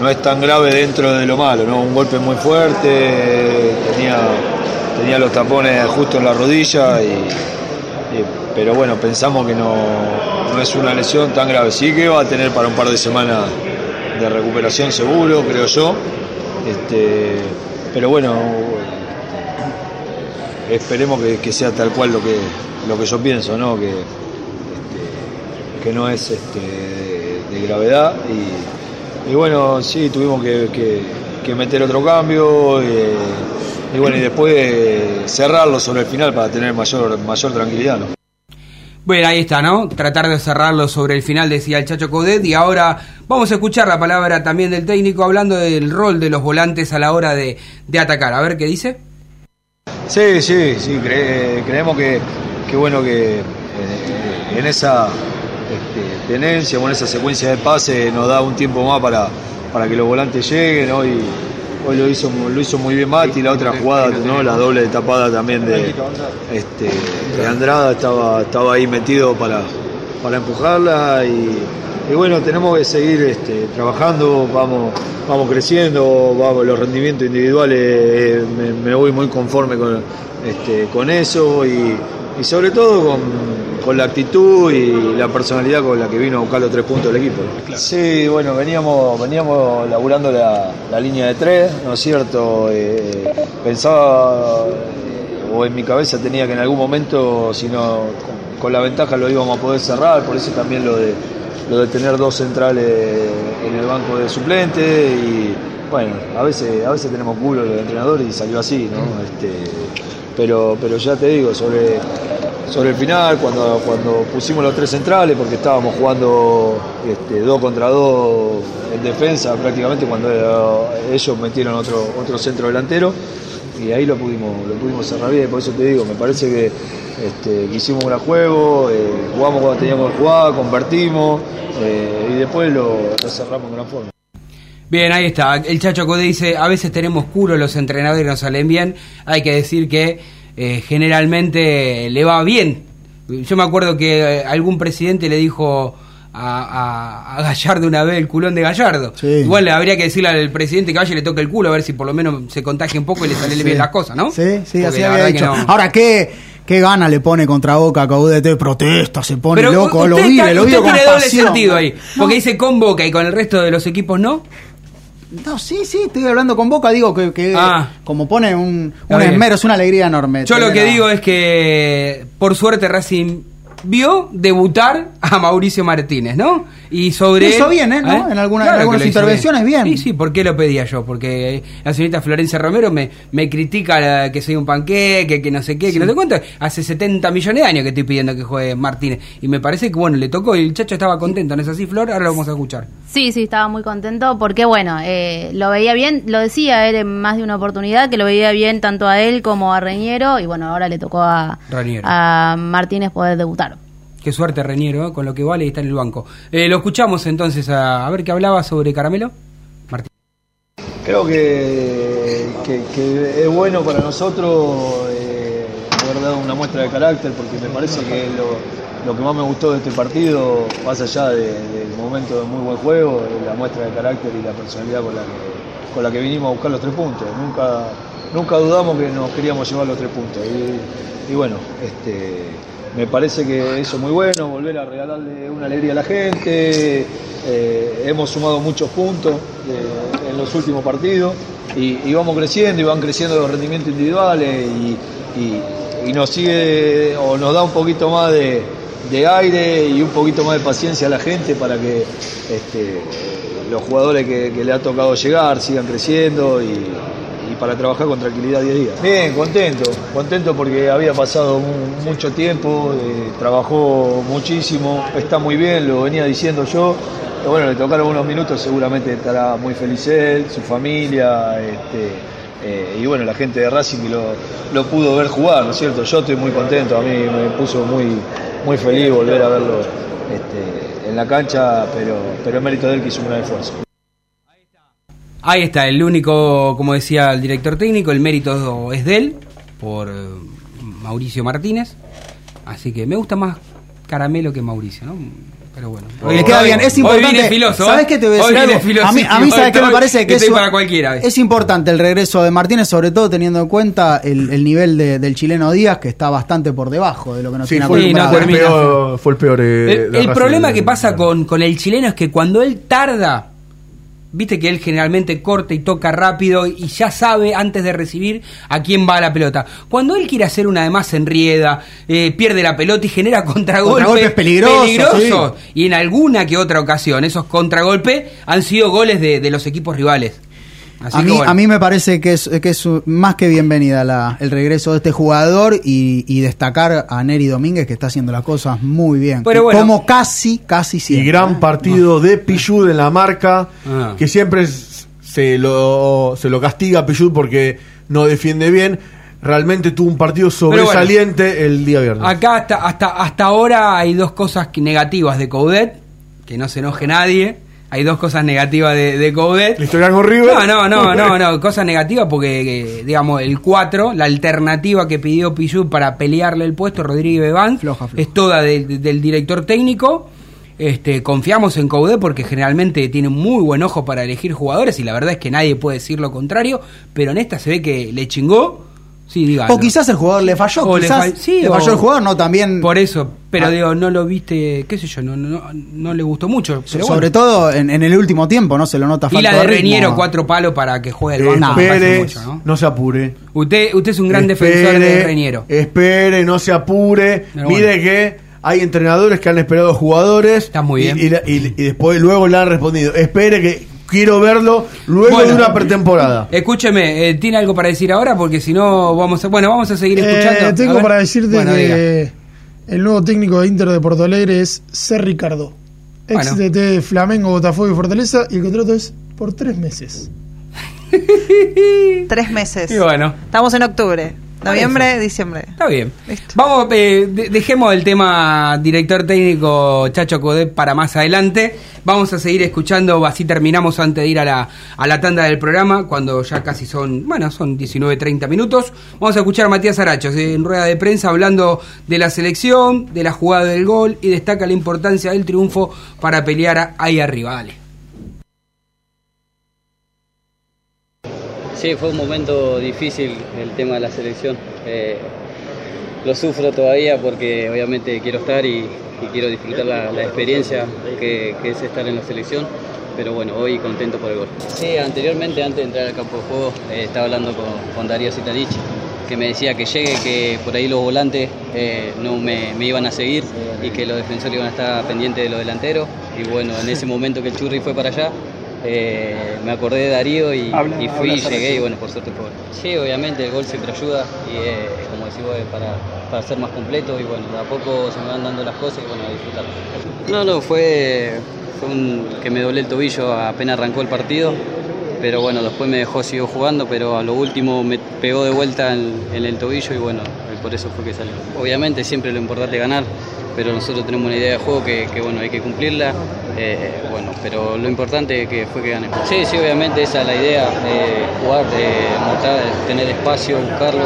no es tan grave dentro de lo malo, ¿no? Un golpe muy fuerte, tenía, tenía los tapones justo en la rodilla, y- pero bueno, pensamos que no, no es una lesión tan grave. Sí que va a tener para un par de semanas de recuperación seguro, creo yo. Este, pero bueno, esperemos que, sea tal cual lo que, lo que yo pienso, ¿no? Que, este, que no es este, de, gravedad. Y, bueno, sí, tuvimos que, que- meter otro cambio. eh, y bueno, y después cerrarlo sobre el final para tener mayor, mayor tranquilidad, ¿no? Bueno, ahí está, ¿no? Tratar de cerrarlo sobre el final, decía el Chacho Coudet. Y ahora vamos a escuchar la palabra también del técnico hablando del rol de los volantes a la hora de, de atacar. A ver qué dice. Sí, sí, sí, cre- creemos que, que bueno que eh, en esa este, tenencia en esa secuencia de pase nos da un tiempo más para, para que los volantes lleguen. Hoy, hoy lo hizo lo hizo muy bien Mati, la otra jugada, ¿no? la doble de tapada también de, este, Andrada estaba, ahí metido para, empujarla y, bueno, tenemos que seguir este, trabajando, vamos, creciendo, los rendimientos individuales eh, me, me voy muy conforme con, este, con eso y, y sobre todo con, con la actitud y la personalidad con la que vino a buscar los tres puntos del equipo. Sí, bueno, veníamos, veníamos laburando la, la línea de tres, ¿no es cierto? Eh, pensaba o en mi cabeza tenía que en algún momento, si no con, con la ventaja lo íbamos a poder cerrar, por eso también lo de lo de tener dos centrales en el banco de suplente y bueno, a veces, a veces tenemos culo los entrenadores y salió así, ¿no? Este, pero, pero ya te digo, sobre, sobre el final, cuando, cuando pusimos los tres centrales, porque estábamos jugando este, dos contra dos en defensa prácticamente cuando ellos metieron otro, otro centro delantero y ahí lo pudimos, lo pudimos cerrar bien, por eso te digo, me parece que, este, hicimos un gran juego, eh, jugamos cuando teníamos que jugar, convertimos eh, y después lo cerramos en gran forma. Bien, ahí está. El Chacho Code dice, a veces tenemos culo los entrenadores y nos salen bien. Hay que decir que eh, generalmente le va bien. Yo me acuerdo que eh, algún presidente le dijo a, a- a Gallardo una vez el culón de Gallardo. Sí. Igual le habría que decirle al presidente que vaya y le toque el culo a ver si por lo menos se contagie un poco y le sale Sí. bien las cosas, ¿no? Sí, sí, Porque así había dicho. que no. Ahora, ¿qué, ¿qué gana le pone contra Boca Caudete? Protesta, se pone Pero loco, usted lo está- vive, lo usted vive con tiene doble pasión. sentido ahí. Porque dice con Boca y con el resto de los equipos no. No, sí, sí, estoy hablando con Boca, digo que, que Ah. como pone un, un esmero, es una alegría enorme. Yo lo que digo es que por suerte Racing vio debutar a Mauricio Martínez, ¿no? Y sobre él- bien, ¿eh? ¿No? En alguna- en que algunas intervenciones, bien. Sí, sí, ¿por qué lo pedía yo? Porque la señorita Florencia Romero me, me critica la- que soy un panqueque, que no sé qué, que no sé cuánto. Hace 70 millones de años que estoy pidiendo que juegue Martínez. Y me parece que, bueno, le tocó y el chacho estaba contento, ¿no es así, Flor? Ahora lo vamos a escuchar. Sí, sí, estaba muy contento porque, bueno, eh, lo veía bien, lo decía él en más de una oportunidad, que lo veía bien tanto a él como a Reñero, y bueno, ahora le tocó a, Reñero. a Martínez poder debutar. Qué suerte, Reñero, ¿eh? con lo que vale y está en el banco. Eh, lo escuchamos entonces a, ver qué hablaba sobre Caramelo. Martín. Creo que, es bueno para nosotros eh, haber dado una muestra de carácter porque me parece que lo, que más me gustó de este partido, más allá de- del momento de muy buen juego, la muestra de carácter y la personalidad con la que, con la que vinimos a buscar los tres puntos. Nunca, nunca dudamos que nos queríamos llevar los tres puntos. Y bueno, este, me parece que eso es muy bueno, volver a regalarle una alegría a la gente. eh, hemos sumado muchos puntos eh, en los últimos partidos y, vamos creciendo y van creciendo los rendimientos individuales y nos sigue o nos da un poquito más de, de aire y un poquito más de paciencia a la gente para que este, los jugadores que, que le ha tocado llegar sigan creciendo y, para trabajar con tranquilidad día a día. Bien, contento, contento porque había pasado mu- mucho tiempo, eh, trabajó muchísimo, está muy bien, lo venía diciendo yo. Bueno, le tocaron unos minutos, seguramente estará muy feliz él, su familia, este, eh, y bueno, la gente de Racing lo, lo pudo ver jugar, ¿no es cierto? Yo estoy muy contento, a mí me puso muy, muy feliz volver a verlo este, en la cancha, pero, pero es mérito de él que hizo un gran esfuerzo. Ahí está, el único, como decía el director técnico, el mérito es de él, por eh, Mauricio Martínez. Así que me gusta más Caramelo que Mauricio, ¿no? Pero bueno. Le queda bien, es importante. filoso, ¿eh? ¿Sabes qué te voy a decir algo? A mí, a mí ¿sabes qué me parece que estoy es, para cualquiera. es importante el regreso de Martínez, sobre todo teniendo en cuenta el, el nivel de- del chileno Díaz, que está bastante por debajo de lo que nos Sí, tiene fue, Sí, no acostumbrado. fue el peor, fue el peor. eh, El, problema que pasa con, con el chileno es que cuando él tarda, viste que él generalmente corta y toca rápido y ya sabe antes de recibir a quién va la pelota. Cuando él quiere hacer una de más enrieda, eh, pierde la pelota y genera contragolpes Contragolpes peligrosos, peligrosos. Y en alguna que otra ocasión, esos contragolpes han sido goles de, de los equipos rivales. Así A mí, bueno. a mí me parece que es, que es más que bienvenida la- el regreso de este jugador y, y destacar a Neri Domínguez que está haciendo las cosas muy bien. Pero bueno. Como casi, casi Y siempre. gran partido de Pichud en la marca, Ah. que siempre se lo, se lo castiga a Pichud porque no defiende bien. Realmente tuvo un partido bueno. sobresaliente el día viernes. Acá hasta, hasta, hasta ahora hay dos cosas que- negativas de Coudet, que no se enoje nadie. Hay dos cosas negativas de, de Coudet. ¿La historia con River? No, no, no, no, no, cosas negativas porque, eh, digamos, el 4, la alternativa que pidió Pichut para pelearle el puesto, Rodríguez Bebán, Floja, floja. es toda del- del director técnico. Este, confiamos en Coudet porque generalmente tiene un muy buen ojo para elegir jugadores y la verdad es que nadie puede decir lo contrario, pero en esta se ve que le chingó. Sí, diga. O quizás el jugador le falló, O le quizás fall- sí, le o- falló el jugador, no también. Por eso, pero Ah. digo, no lo viste, qué sé yo, no, no, no le gustó mucho. pero sobre bueno. todo en, en el último tiempo, ¿no? Se lo nota Y la falta de ritmo. Reñero, cuatro palos para que juegue el banco. me parece espere, mucho, ¿no? no se apure. Usted, usted es un gran defensor de Reñero. Espere, no se apure. Pero Mire bueno. que hay entrenadores que han esperado jugadores. Está muy y- bien. Y, la- y- y después luego le han respondido. Espere que quiero verlo luego Bueno. de una pretemporada. Escúcheme, eh, ¿tiene algo para decir ahora? Porque si no, vamos a, bueno, vamos a seguir escuchando. Eh, tengo para decirte Bueno, diga. que el nuevo técnico de Inter de Porto Alegre es C. Ricardo, ex Bueno. DT de Flamengo, Botafogo y Fortaleza, y el contrato es por tres meses. Tres meses. Y bueno. Estamos en octubre. Noviembre, diciembre. Está bien. Listo. Vamos, eh, de- dejemos el tema director técnico Chacho Codet para más adelante. Vamos a seguir escuchando, así terminamos antes de ir a la, a la tanda del programa, cuando ya casi son, bueno, son 19.30 minutos. Vamos a escuchar a Matías Arachos en rueda de prensa hablando de la selección, de la jugada del gol y destaca la importancia del triunfo para pelear ahí arriba. Dale. Sí, fue un momento difícil el tema de la selección. Eh, lo sufro todavía porque obviamente quiero estar y, y quiero disfrutar la, la experiencia que, que es estar en la selección. Pero bueno, hoy contento por el gol. Sí, anteriormente, antes de entrar al campo de juego, eh, estaba hablando con, con Darío Zitanich, que me decía que llegue, que por ahí los volantes eh, no me, me iban a seguir y que los defensores iban a estar pendientes de los delanteros. Y bueno, en ese momento que el Churri fue para allá, eh, me acordé de Darío y, y fui y llegué y bueno, por suerte fue. gol. Sí, obviamente el gol siempre ayuda y eh, como decís vos, para, para ser más completo y bueno, de a poco se me van dando las cosas y bueno, a disfrutar. No, no, fue, fue un, que me doblé el tobillo apenas arrancó el partido, pero bueno, después me dejó, siguió jugando, pero a lo último me pegó de vuelta en, en el tobillo y bueno, por eso fue que salió. Obviamente siempre lo importante es ganar, pero nosotros tenemos una idea de juego que, que, bueno, hay que cumplirla, eh, bueno, pero lo importante que fue que ganemos. Sí, sí, obviamente esa es la idea, eh, jugar, eh, mostrar, tener espacio, buscarlo,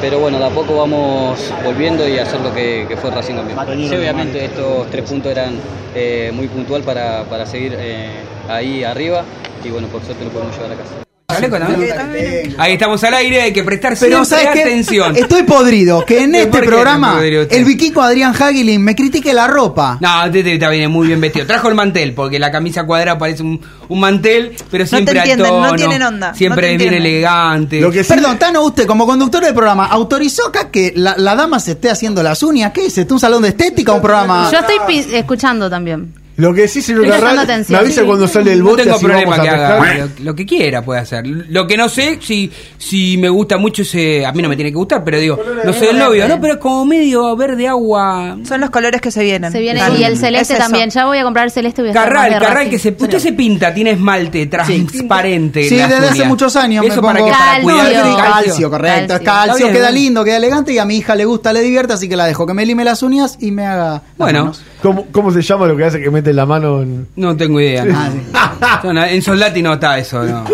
pero bueno, de a poco vamos volviendo y hacer lo que, que fue Racing Campeón. Sí, obviamente estos tres puntos eran eh, muy puntual para, para seguir ahí arriba y bueno, por suerte lo podemos llevar a casa. ¿Hablé con Abel? Ahí estamos al aire, hay que prestar Pero atención. Estoy podrido. Que en ¿Por este programa el vikingo Adrián Hagilin me critique la ropa. No, usted está viene muy bien vestido. Trajo el mantel, porque la camisa cuadrada parece un, un mantel, pero te siempre al entienden, no tono, tienen onda, Siempre no te bien elegante. Lo que sí- Perdón, Tano, usted como conductor del programa, ¿autorizó acá que la, la dama se esté haciendo las uñas? ¿Qué es esto? ¿Un salón de estética o un programa? Yo estoy pi- escuchando también. Lo que sí, señor Carral, me avisa Sí. cuando sale el no bote, tengo así problema vamos a que haga lo, lo que quiera puede hacer. Lo que no sé, si, si me gusta mucho ese. A mí no me tiene que gustar, pero digo, no sé el novio, ¿no? Pero es como medio verde agua. Son los colores que se vienen. Se viene Son- y el celeste es también. Ya voy a comprar el celeste voy a Carral, Carral, que se, usted se pinta, tiene esmalte transparente. en Sí, desde hace muchos años Eso me para pongo que para cuidar calcio, el calcio, correcto. Calcio. es Calcio, bien, queda ¿no? lindo, queda elegante y a mi hija le gusta, le divierte, así que la dejo que me lime las uñas y me haga. Bueno. ¿Cómo, ¿Cómo se llama lo que hace que la mano en.? no tengo idea. no. Ah. No, en Soldati no está eso, no.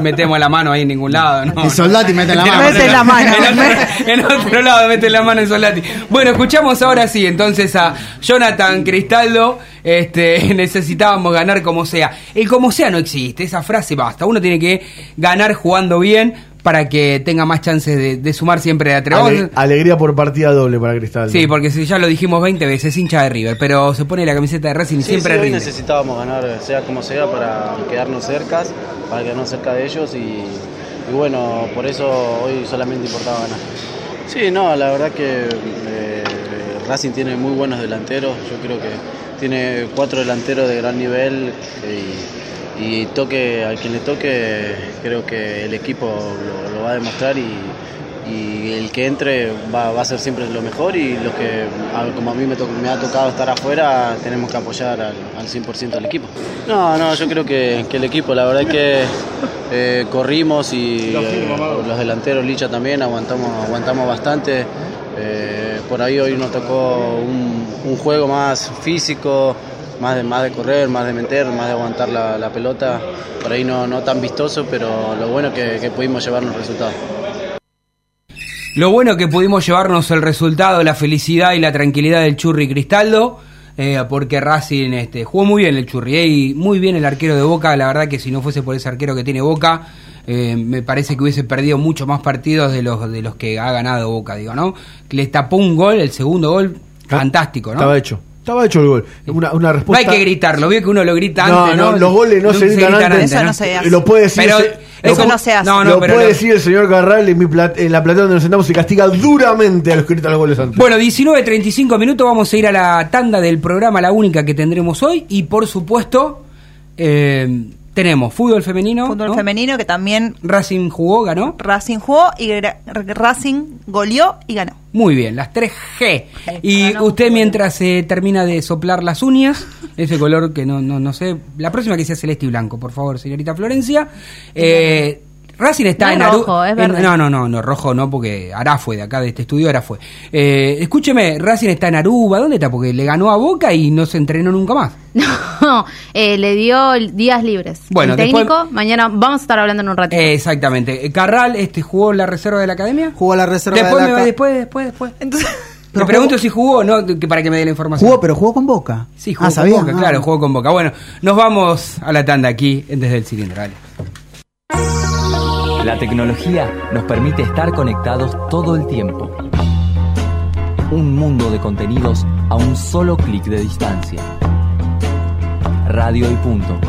Metemos la mano ahí en ningún lado, ¿no? En Soldati meten la mano. Mete la mano. En otro, en otro lado mete la mano en Soldati. Bueno, escuchamos ahora sí, entonces a Jonathan Cristaldo. Este, necesitábamos ganar como sea. El como sea no existe, esa frase basta. Uno tiene que ganar jugando bien, para que tenga más chances de, de sumar siempre de a Ale- alegría por partida doble para Cristal. Sí, porque si ya lo dijimos 20 veces, hincha de River, pero se pone la camiseta de Racing y Sí, siempre sí, hoy necesitábamos ganar, sea como sea, para quedarnos cercas, para quedarnos cerca de ellos y, y bueno, por eso hoy solamente importaba ganar. Sí, no, la verdad que eh, Racing tiene muy buenos delanteros, yo creo que tiene cuatro delanteros de gran nivel y, y toque, a quien le toque, creo que el equipo lo, lo va a demostrar y, y el que entre va, va a ser siempre lo mejor y los que, como a mí me, to- me ha tocado estar afuera, tenemos que apoyar al, al 100% del equipo. No, no, yo creo que, que el equipo, la verdad es que eh, corrimos y eh, los delanteros, Licha también, aguantamos, aguantamos bastante. Eh, por ahí hoy nos tocó un, un juego más físico, más de, más de correr, más de meter, más de aguantar la, la pelota. Por ahí no, no tan vistoso, pero lo bueno es que, que pudimos llevarnos resultados. Lo bueno que pudimos llevarnos el resultado, la felicidad y la tranquilidad del Churri Cristaldo, eh, porque Racing este, jugó muy bien el Churri eh, y muy bien el arquero de Boca. La verdad que si no fuese por ese arquero que tiene Boca, eh, me parece que hubiese perdido mucho más partidos de los de los que ha ganado Boca, digo, ¿no? Le tapó un gol, el segundo gol, fantástico, ¿no? Estaba hecho. Estaba hecho el gol. Una, una No respuesta. hay que gritarlo, veo que uno lo grita No, antes, no, ¿no? los goles no se gritan antes. Eso no se hace. Lo puede decir. Pero eso lo- no se hace. No, no, lo pero puede lo- decir el señor Carral en, mi plat- en la platea donde nos sentamos y castiga duramente a los que gritan los goles antes. Bueno, 19.35 minutos, vamos a ir a la tanda del programa, la única que tendremos hoy. Y por supuesto, eh, tenemos fútbol femenino. Fútbol ¿no? femenino que también Racing jugó, ganó. Racing jugó y Racing goleó y ganó. Muy bien, las 3G. Y usted mientras se termina de soplar las uñas, ese color que no, no, no sé, la próxima que sea celeste y blanco, por favor, señorita Florencia. Eh, Racing está No en rojo, es en- verde. no, no, no, no, rojo no, porque Ará fue de acá, de este estudio, Ará fue. Eh, escúcheme, Racing está en Aruba, ¿dónde está? Porque le ganó a Boca y no se entrenó nunca más. No, eh, le dio días libres. Bueno, el después- técnico, mañana vamos a estar hablando en un ratito. Eh, exactamente. Eh, Carral este, jugó la reserva de la academia. Jugó la reserva Después, de me la va- ca- después, después, después. Entonces, Te Pero pregunto si jugó o no, que- para que me dé la información. Jugó, pero jugó con Boca. Sí, jugó ah, con ¿sabía? Boca, Ah. claro, jugó con Boca. Bueno, nos vamos a la tanda aquí desde el cilindro. dale. La tecnología nos permite estar conectados todo el tiempo. Un mundo de contenidos a un solo clic de distancia. Radio y punto.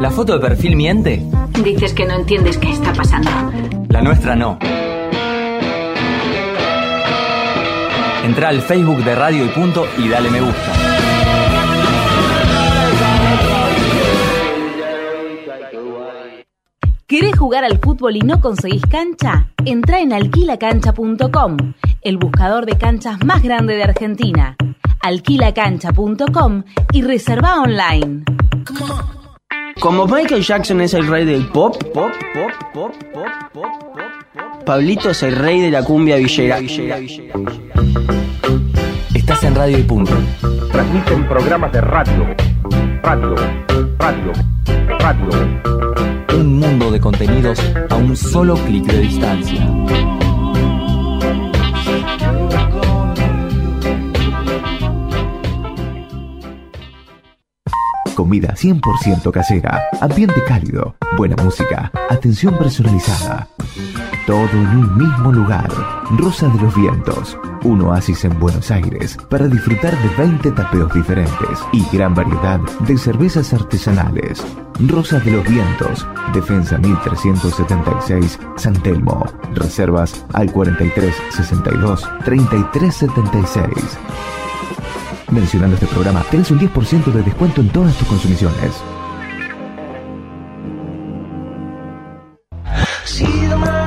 ¿La foto de perfil miente? Dices que no entiendes qué está pasando. La nuestra no. Entra al Facebook de Radio y Punto y dale me gusta. ¿Querés jugar al fútbol y no conseguís cancha? Entra en alquilacancha.com, el buscador de canchas más grande de Argentina. Alquilacancha.com y reserva online. Como Michael Jackson es el rey del pop, pop, pop, pop, pop, pop, pop, Pablito es el rey de la cumbia villera. Estás en Radio y Punto. Transmiten programas de radio, radio, radio, radio. Contenidos a un solo clic de distancia. Comida 100% casera, ambiente cálido, buena música, atención personalizada. Todo en un mismo lugar. Rosa de los Vientos, un oasis en Buenos Aires para disfrutar de 20 tapeos diferentes y gran variedad de cervezas artesanales. Rosa de los Vientos, Defensa 1376, San Telmo. Reservas al 43 62 33 76. Mencionando este programa, tenés un 10% de descuento en todas tus consumiciones.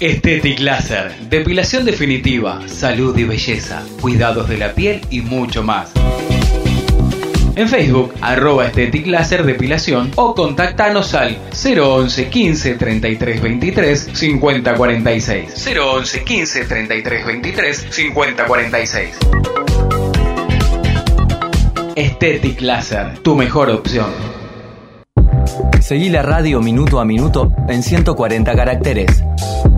Estetic Laser, depilación definitiva, salud y belleza, cuidados de la piel y mucho más. En Facebook, arroba Estetic Láser Depilación o contactanos al 011 15 33 23 50 46. 011 15 33 23 50 46. Estetic Láser, tu mejor opción. Seguí la radio minuto a minuto en 140 caracteres.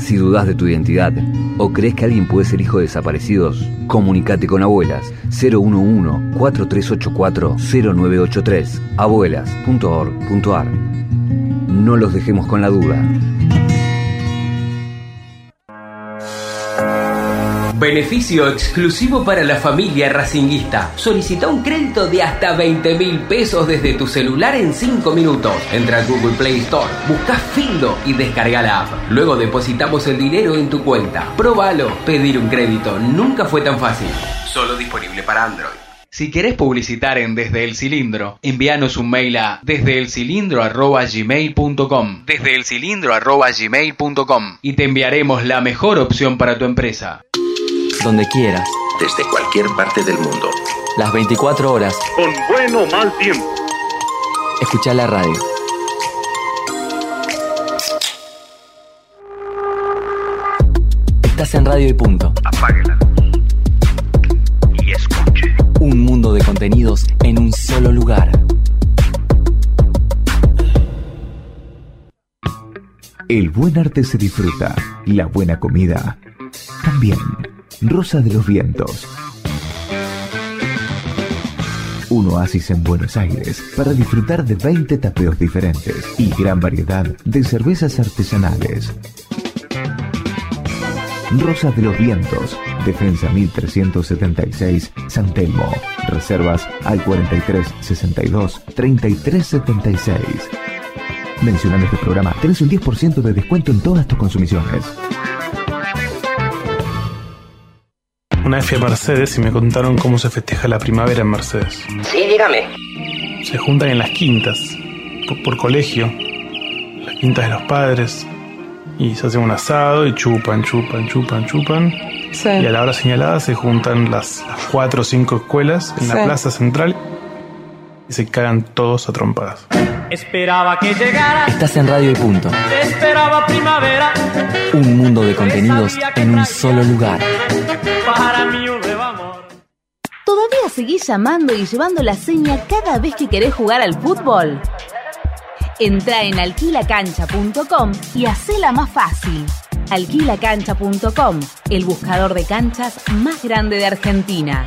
Si dudas de tu identidad o crees que alguien puede ser hijo de desaparecidos, comunícate con Abuelas 011-4384-0983 abuelas.org.ar. No los dejemos con la duda. Beneficio exclusivo para la familia racinguista. Solicita un crédito de hasta 20 mil pesos desde tu celular en 5 minutos. Entra a Google Play Store, busca Findo y descarga la app. Luego depositamos el dinero en tu cuenta. Próbalo. Pedir un crédito nunca fue tan fácil. Solo disponible para Android. Si querés publicitar en Desde el Cilindro, envíanos un mail a desdeelcilindro@gmail.com, desdeelcilindro@gmail.com y te enviaremos la mejor opción para tu empresa. Donde quieras. Desde cualquier parte del mundo. Las 24 horas. Con buen o mal tiempo. Escucha la radio. Estás en radio y punto. Apáguela. Y escuche. Un mundo de contenidos en un solo lugar. El buen arte se disfruta, la buena comida también. Rosa de los Vientos. Un oasis en Buenos Aires para disfrutar de 20 tapeos diferentes y gran variedad de cervezas artesanales. Rosa de los Vientos, Defensa 1376, San Telmo. Reservas al 43 62 33 76. Mencionando este programa, tenés un 10% de descuento en todas tus consumiciones. Una vez fui a Mercedes y me contaron cómo se festeja la primavera en Mercedes. Sí, dígame. Se juntan en las quintas, por, por colegio, las quintas de los padres, y se hace un asado y chupan, chupan, chupan, chupan. Sí. Y a la hora señalada se juntan las, las cuatro o cinco escuelas en Sí. la plaza central y se cagan todos a trompadas. Esperaba que llegara, Estás en radio y punto. esperaba primavera, Un mundo de contenidos en un solo lugar. para mí un nuevo amor. ¿Todavía seguís llamando y llevando la seña cada vez que querés jugar al fútbol? Entra en alquilacancha.com y hacela más fácil. Alquilacancha.com, el buscador de canchas más grande de Argentina.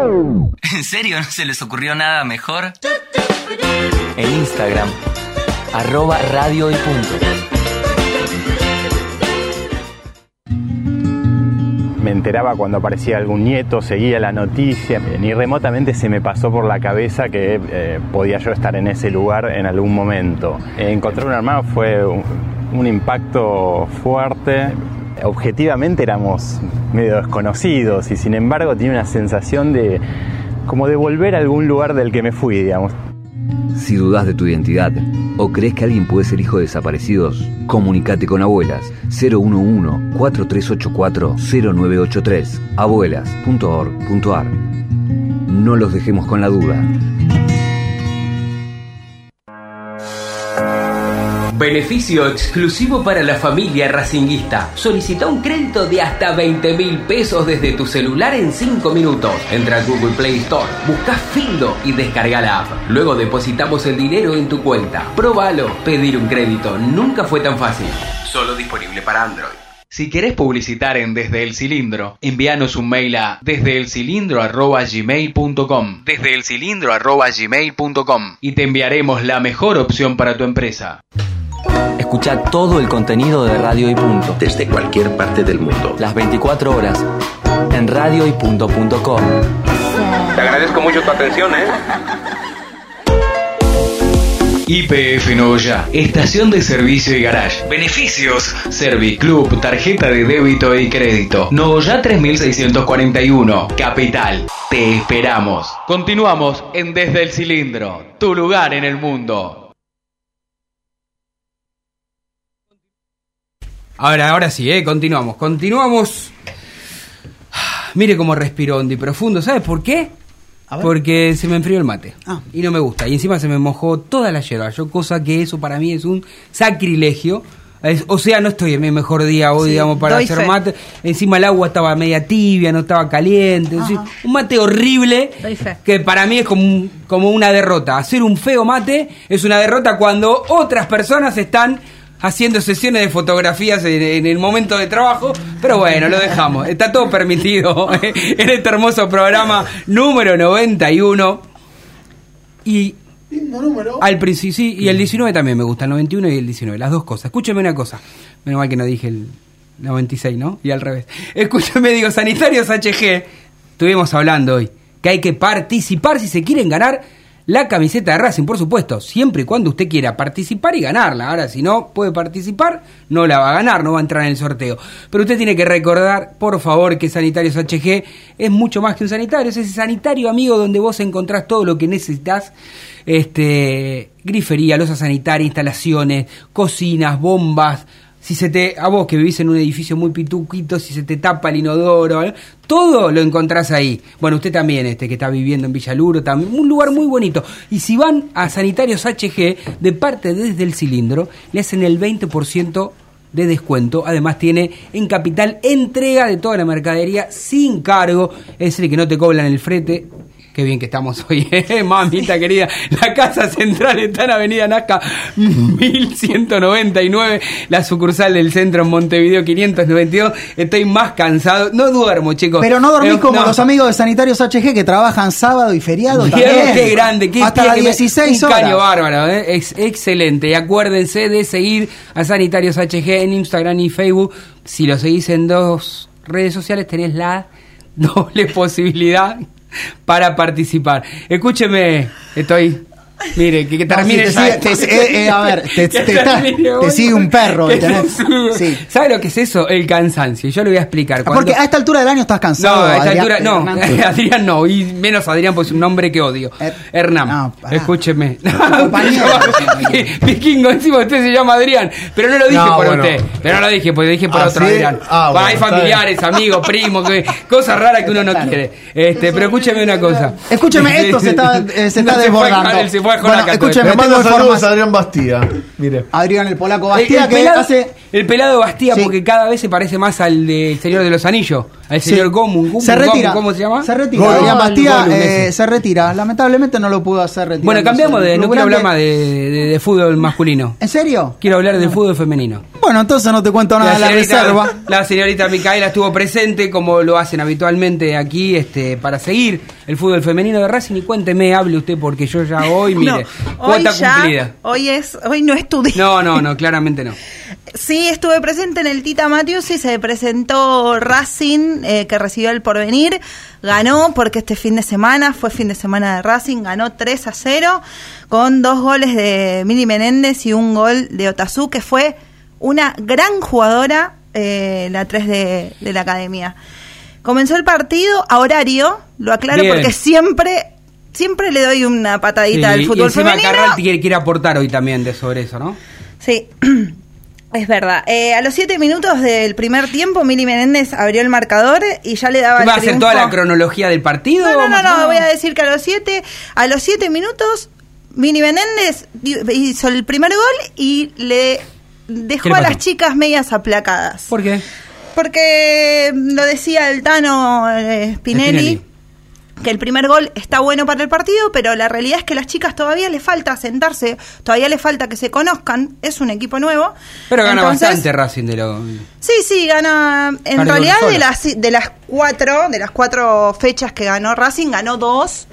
¿En serio no se les ocurrió nada mejor? En Instagram, arroba radio y punto. Me enteraba cuando aparecía algún nieto, seguía la noticia, ni remotamente se me pasó por la cabeza que eh, podía yo estar en ese lugar en algún momento. Encontrar un hermano fue un, un impacto fuerte. Objetivamente éramos medio desconocidos y sin embargo tenía una sensación de como de volver a algún lugar del que me fui, digamos. Si dudas de tu identidad o crees que alguien puede ser hijo de desaparecidos, comunícate con Abuelas 011-4384-0983 abuelas.org.ar No los dejemos con la duda. Beneficio exclusivo para la familia racinguista. Solicita un crédito de hasta 20 mil pesos desde tu celular en 5 minutos. Entra a Google Play Store, busca Findo y descarga la app. Luego depositamos el dinero en tu cuenta. Próbalo. Pedir un crédito nunca fue tan fácil. Solo disponible para Android. Si querés publicitar en Desde el Cilindro, envíanos un mail a desdeelcilindro@gmail.com, desdeelcilindro@gmail.com y te enviaremos la mejor opción para tu empresa. Escucha todo el contenido de Radio y Punto. Desde cualquier parte del mundo. Las 24 horas en radioypunto.com. Te agradezco mucho tu atención, ¿eh? IPF Novoya, estación de servicio y garage. Beneficios: Serviclub, tarjeta de débito y crédito. Novoya 3641, Capital. Te esperamos. Continuamos en Desde el Cilindro, tu lugar en el mundo. Ahora, ahora sí, eh, continuamos. Continuamos. Mire cómo respiró hondo y profundo. ¿Sabes por qué? Porque se me enfrió el mate. Ah. Y no me gusta. Y encima se me mojó toda la yerba. Yo, cosa que eso para mí es un sacrilegio. Es- o sea, no estoy en mi mejor día hoy, Sí, digamos, para hacer fe. mate. Encima el agua estaba media tibia, no estaba caliente. Es decir, un mate horrible que para mí es como, como una derrota. Hacer un feo mate es una derrota cuando otras personas están haciendo sesiones de fotografías en, en el momento de trabajo, pero bueno, lo dejamos. Está todo permitido en este hermoso programa número 91. Y número. al principio, sí, y el 19 también me gusta, el 91 y el 19, las dos cosas. Escúcheme una cosa, menos mal que no dije el 96, ¿no? Y al revés. Escúcheme, digo, Sanitarios HG, estuvimos hablando hoy, que hay que participar si se quieren ganar la camiseta de Racing, por supuesto, siempre y cuando usted quiera participar y ganarla. Ahora, si no puede participar, no la va a ganar, no va a entrar en el sorteo. Pero usted tiene que recordar, por favor, que Sanitarios HG es mucho más que un sanitario, es ese sanitario amigo donde vos encontrás todo lo que necesitas este grifería, losa sanitaria, instalaciones, cocinas, bombas. Si se te, a vos que vivís en un edificio muy pituquito, si se te tapa el inodoro, ¿eh? todo lo encontrás ahí. Bueno, usted también, este que está viviendo en Villaluro, también, un lugar muy bonito. Y si van a Sanitarios HG, de parte desde el cilindro, le hacen el 20% de descuento. Además tiene en capital entrega de toda la mercadería sin cargo, es decir, que no te cobran el frete. Qué bien que estamos hoy, ¿eh? mamita querida. La casa central está en Avenida Nazca 1199, la sucursal del centro en Montevideo 592. Estoy más cansado, no duermo, chicos. Pero no dormís Eh, como no. los amigos de Sanitarios HG que trabajan sábado y feriado también. qué grande, qué Hasta las me- 16 un horas. caño bárbaro, ¿eh? Ex- excelente. Y acuérdense de seguir a Sanitarios HG en Instagram y Facebook. Si lo seguís en dos redes sociales, tenés la doble posibilidad para participar. Escúcheme, estoy. Mire, que, No, sí, te sigue- te- eh, eh, a ver, te- está- sigue un perro, Que ¿entendés? te sigue. ¿Sabe lo que es eso? El cansancio. Yo le voy a explicar. Porque Cuando- a esta altura del año estás cansado. no, a esta Adrián- altura no. Hernán. Adrián no, y menos Adrián, pues es un nombre que odio. Hernán, escúcheme. Vikingo, encima usted se llama Adrián, pero no lo dije No, por bueno. usted. Pero no lo dije, porque lo dije por ¿Ah, otro sí? Adrián. Ah, bueno, Hay familiares, amigos, primos, cosas raras que uno no quiere. Este, pero escúcheme una cosa. Escúcheme, esto se está, eh, se está No, desbordando. A- se fue a bueno. Me manda saludos a Adrián Bastía. Mire. Adrián el Polaco Bastía el, que pelado, hace el pelado Bastía, porque cada vez se parece más al del Señor de los Anillos, al Sí. señor Gomu. Gomu, se retira. Gomu, ¿Cómo se llama? Se retira. Adrián Bastía Gollum, eh, se retira. Lamentablemente no lo pudo hacer retirar. Bueno, cambiamos de. No quiero hablar más de, de- de fútbol masculino. ¿En serio? Quiero hablar del fútbol femenino. Bueno, entonces no te cuento nada de la reserva. la señorita Micaela estuvo presente, como lo hacen habitualmente aquí, este, para seguir el fútbol femenino de Racing. Y cuénteme, hable usted, porque yo ya hoy, mire, No, hoy cuota ya, cumplida. hoy es, hoy no estudié. No, no, no, claramente no. Sí, estuve presente en el Tita Matius y se presentó Racing, eh, que recibió el porvenir. Ganó porque este fin de semana fue fin de semana de Racing, ganó 3 a 0 con dos goles de Mili Menéndez y un gol de Otazú, que fue una gran jugadora, eh, la 3 de, de la academia. Comenzó el partido a horario, lo aclaro Bien. porque siempre, siempre le doy una patadita Sí, al y fútbol encima femenino. Carral quiere, quiere aportar hoy también de sobre eso, ¿no? Sí, es verdad. Eh, a los siete minutos del primer tiempo, Mili Menéndez abrió el marcador y ya le daba ¿Qué el va a hacer triunfo. toda la cronología del partido? No, no, no, no, voy a decir que a los siete, a los siete minutos, Mini Menéndez hizo el primer gol y le dejó ¿Qué le a las chicas medias aplacadas. ¿Por qué? Porque lo decía el Tano eh, Spinelli, Spinelli. Que el primer gol está bueno para el partido, pero la realidad es que a las chicas todavía le falta sentarse, todavía le falta que se conozcan, es un equipo nuevo. Pero gana Entonces, bastante Racing de lo... Sí, sí, gana. En realidad, de las, de las cuatro, de las cuatro fechas que ganó Racing, ganó dos.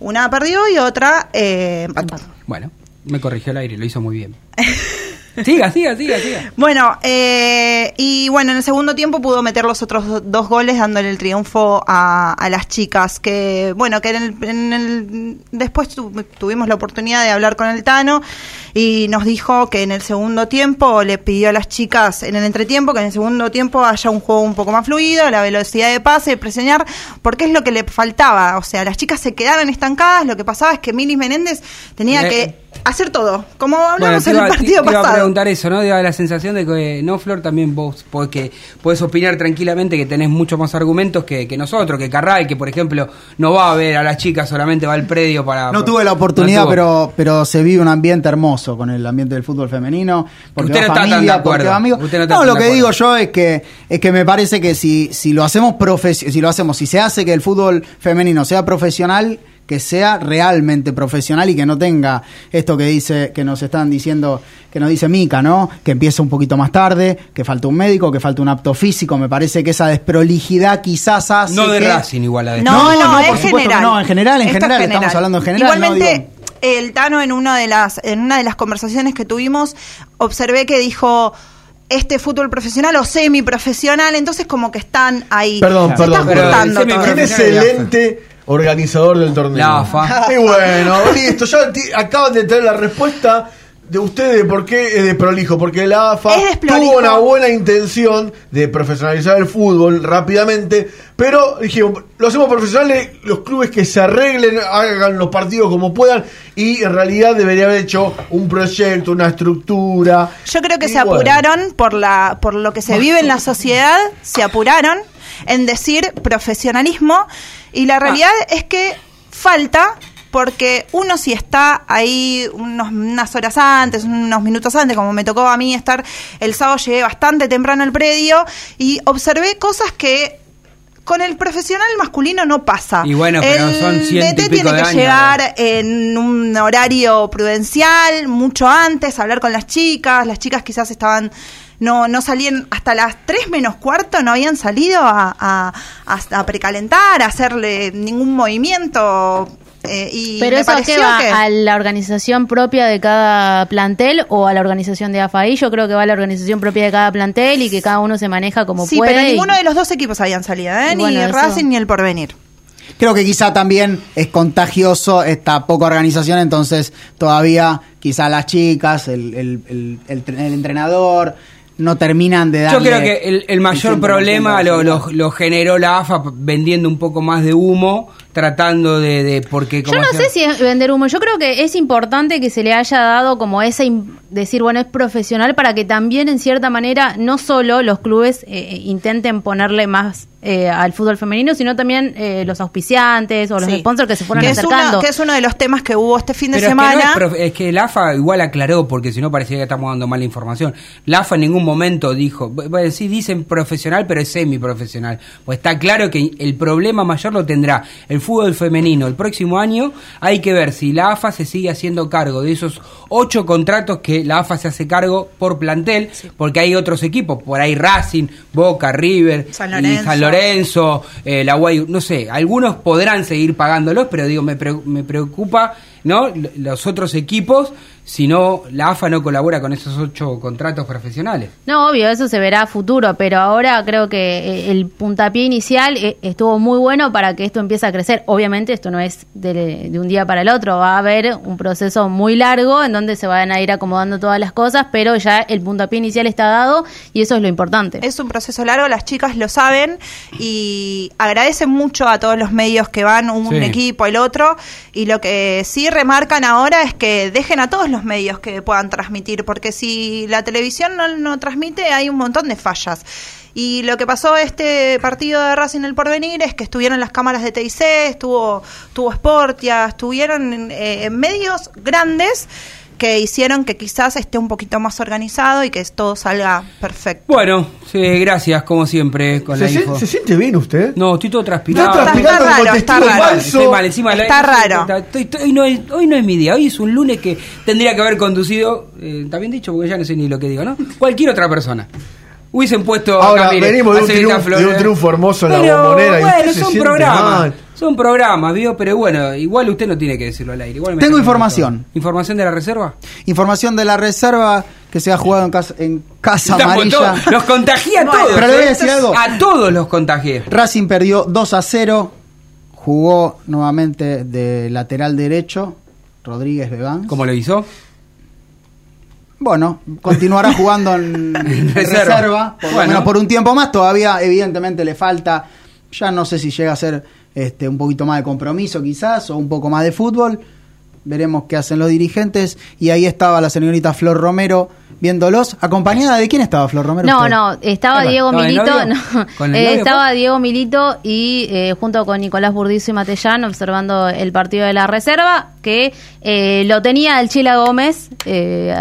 Una perdió y otra eh, empató. Bueno, me corrigió el aire, lo hizo muy bien. siga, siga, siga, siga. Bueno, eh, y bueno, en el segundo tiempo pudo meter los otros do- dos goles dándole el triunfo a, a las chicas, que bueno, que en el, en el- después tu- tuvimos la oportunidad de hablar con el Tano y nos dijo que en el segundo tiempo le pidió a las chicas en el entretiempo que en el segundo tiempo haya un juego un poco más fluido, la velocidad de pase, presionar, porque es lo que le faltaba, o sea, las chicas se quedaron estancadas, lo que pasaba es que Milis Menéndez tenía Eh, que hacer todo, como Bueno, hablamos en iba, el te- partido te iba a pasado. preguntar eso, ¿no? Da la sensación de que, no, Flor, también vos, porque puedes opinar tranquilamente que tenés muchos más argumentos que, que nosotros, que Carral, que por ejemplo no va a ver a las chicas, solamente va al predio para... No tuve la oportunidad, No pero, pero se vive un ambiente hermoso con el ambiente del fútbol femenino. Porque Usted va no está tan de familia, acuerdo. porque va amigos. Usted no está lo de que digo yo es que es que me parece que si, si lo hacemos profes- si lo hacemos, si se hace que el fútbol femenino sea profesional, que sea realmente profesional y que no tenga esto que dice, que nos están diciendo, que nos dice Mica, ¿no? Que empieza un poquito más tarde, que falta un médico, que falta un apto físico. Me parece que esa desprolijidad quizás hace. No de que- Racing igual a No, no, no, por es supuesto que general. no, en general, en es general, estamos hablando en general, no Igualmente, digo- el Tano en una de las en una de las conversaciones que tuvimos observé que dijo este fútbol profesional o semiprofesional, entonces como que están ahí. Perdón, Se perdón. está todo. ¿Quién es el ente organizador del torneo? La AFA. Y bueno, listo. Ya acaban de traer la respuesta de ustedes de por qué es de prolijo. Porque la AFA desprolijo. tuvo una buena intención de profesionalizar el fútbol rápidamente. Pero dijimos, lo hacemos profesionales, los clubes que se arreglen, hagan los partidos como puedan. Y en realidad debería haber hecho un proyecto, una estructura. Yo creo que Y se bueno. apuraron por la por lo que se vive en la sociedad, se apuraron en decir profesionalismo y la realidad es que falta porque uno si está ahí unos, unas horas antes, unos minutos antes, como me tocó a mí estar el sábado, llegué bastante temprano al predio y observé cosas que con el profesional masculino no pasa. Y bueno, pero el son DT tiene que años. llegar en un horario prudencial, mucho antes, hablar con las chicas. Las chicas quizás estaban, no, no salían hasta las 3 menos cuarto, no habían salido a, a, a- a precalentar, a hacerle ningún movimiento. Eh, y Pero eso qué va que a la organización propia de cada plantel o a la organización de AFAI. Yo creo que va a la organización propia de cada plantel y que cada uno se maneja como sí, puede. pero y- ninguno de los dos equipos habían salido, ¿eh? Ni bueno, eso- Racing ni el Porvenir. Creo que quizá también es contagioso esta poca organización, entonces todavía quizá las chicas, el, el, el- el tre- el entrenador, no terminan de darle... Yo creo que el, el mayor 100% problema lo generó la AFA vendiendo un poco más de humo, tratando de... de porque Yo como no hacía- sé si es vender humo. Yo creo que es importante que se le haya dado como im- decir, bueno, es profesional para que también en cierta manera no solo los clubes eh, eh, intenten ponerle más eh, al fútbol femenino, sino también eh, los auspiciantes o los Sí. sponsors que se fueron que es, acercando. uno, que es uno de los temas que hubo este fin de Pero es que, no semana. es, profe- es que el AFA igual aclaró, porque si no parecía que estamos dando mala información. La AFA en ningún momento dijo, bu- bueno, sí dicen profesional, pero es semiprofesional. Pues está claro que el problema mayor lo tendrá el fútbol femenino el próximo año. Hay que ver si la AFA se sigue haciendo cargo de esos ocho contratos que la AFA se hace cargo por plantel, porque hay otros equipos, por ahí Racing, Boca, River, San y Lorenzo. San Lorenzo, eh, la Guay, no sé, algunos podrán seguir pagándolos, pero digo, me, pre- me preocupa ¿no? Los otros equipos, si no, la AFA no colabora con esos ocho contratos profesionales. No, obvio, eso se verá a futuro, pero ahora creo que eh, el puntapié inicial eh, estuvo muy bueno para que esto empiece a crecer. Obviamente esto no es de, de un día para el otro, va a haber un proceso muy largo en donde se van a ir acomodando todas las cosas, pero ya el puntapié inicial está dado y eso es lo importante. Es un proceso largo, las chicas lo saben y agradecen mucho a todos los medios que van un Sí. equipo, el otro, y lo que sí remarcan ahora es que dejen a todos los medios que puedan transmitir, porque si la televisión no, transmite hay un montón de fallas. Y lo que pasó este partido de Racing el Porvenir es que estuvieron las cámaras de TIC, estuvo, estuvo Sportia, estuvieron eh, medios grandes que hicieron que quizás esté un poquito más organizado y que todo salga perfecto. Bueno, sí, gracias, como siempre, con ¿Se, la sien- info. se siente bien usted? No, estoy todo transpirado. Está transpirando Está como raro, está raro. falso. Estoy mal, encima la- Está raro. está- estoy- estoy- hoy, no es, hoy no es mi día, hoy es un lunes que tendría que haber conducido, eh, bien dicho porque ya no sé ni lo que digo, ¿no? Cualquier otra persona. Hubiesen puesto Ahora, mire, venimos de a un, triunfo, de Flores. un triunfo hermoso en la bombonera y bueno, usted se son siente programas, mal. son programas, ¿vio? Pero bueno, igual usted no tiene que decirlo al aire. Igual me Tengo información. ¿Información de la reserva? Información de la reserva que se ha jugado en casa, en casa amarilla. los contagié a todos. pero le voy a ¿eh? decir algo. A todos los contagié. Racing perdió 2 a 0. Jugó nuevamente de lateral derecho. Rodríguez Bebán. ¿Cómo lo hizo? Bueno, continuará jugando en reserva. reserva, por lo Bueno. menos por un tiempo más. Todavía, evidentemente, le falta. Ya no sé si llega a ser este, un poquito más de compromiso, quizás, o un poco más de fútbol. Veremos qué hacen los dirigentes. Y ahí estaba la señorita Flor Romero viéndolos. ¿Acompañada de quién estaba Flor Romero? No, usted? no, estaba Epa, Diego ¿estaba de Milito, eh, estaba pues? Diego Milito y eh, junto con Nicolás Burdizo y Matellán observando el partido de la reserva, que eh, lo tenía el Chila Gómez eh,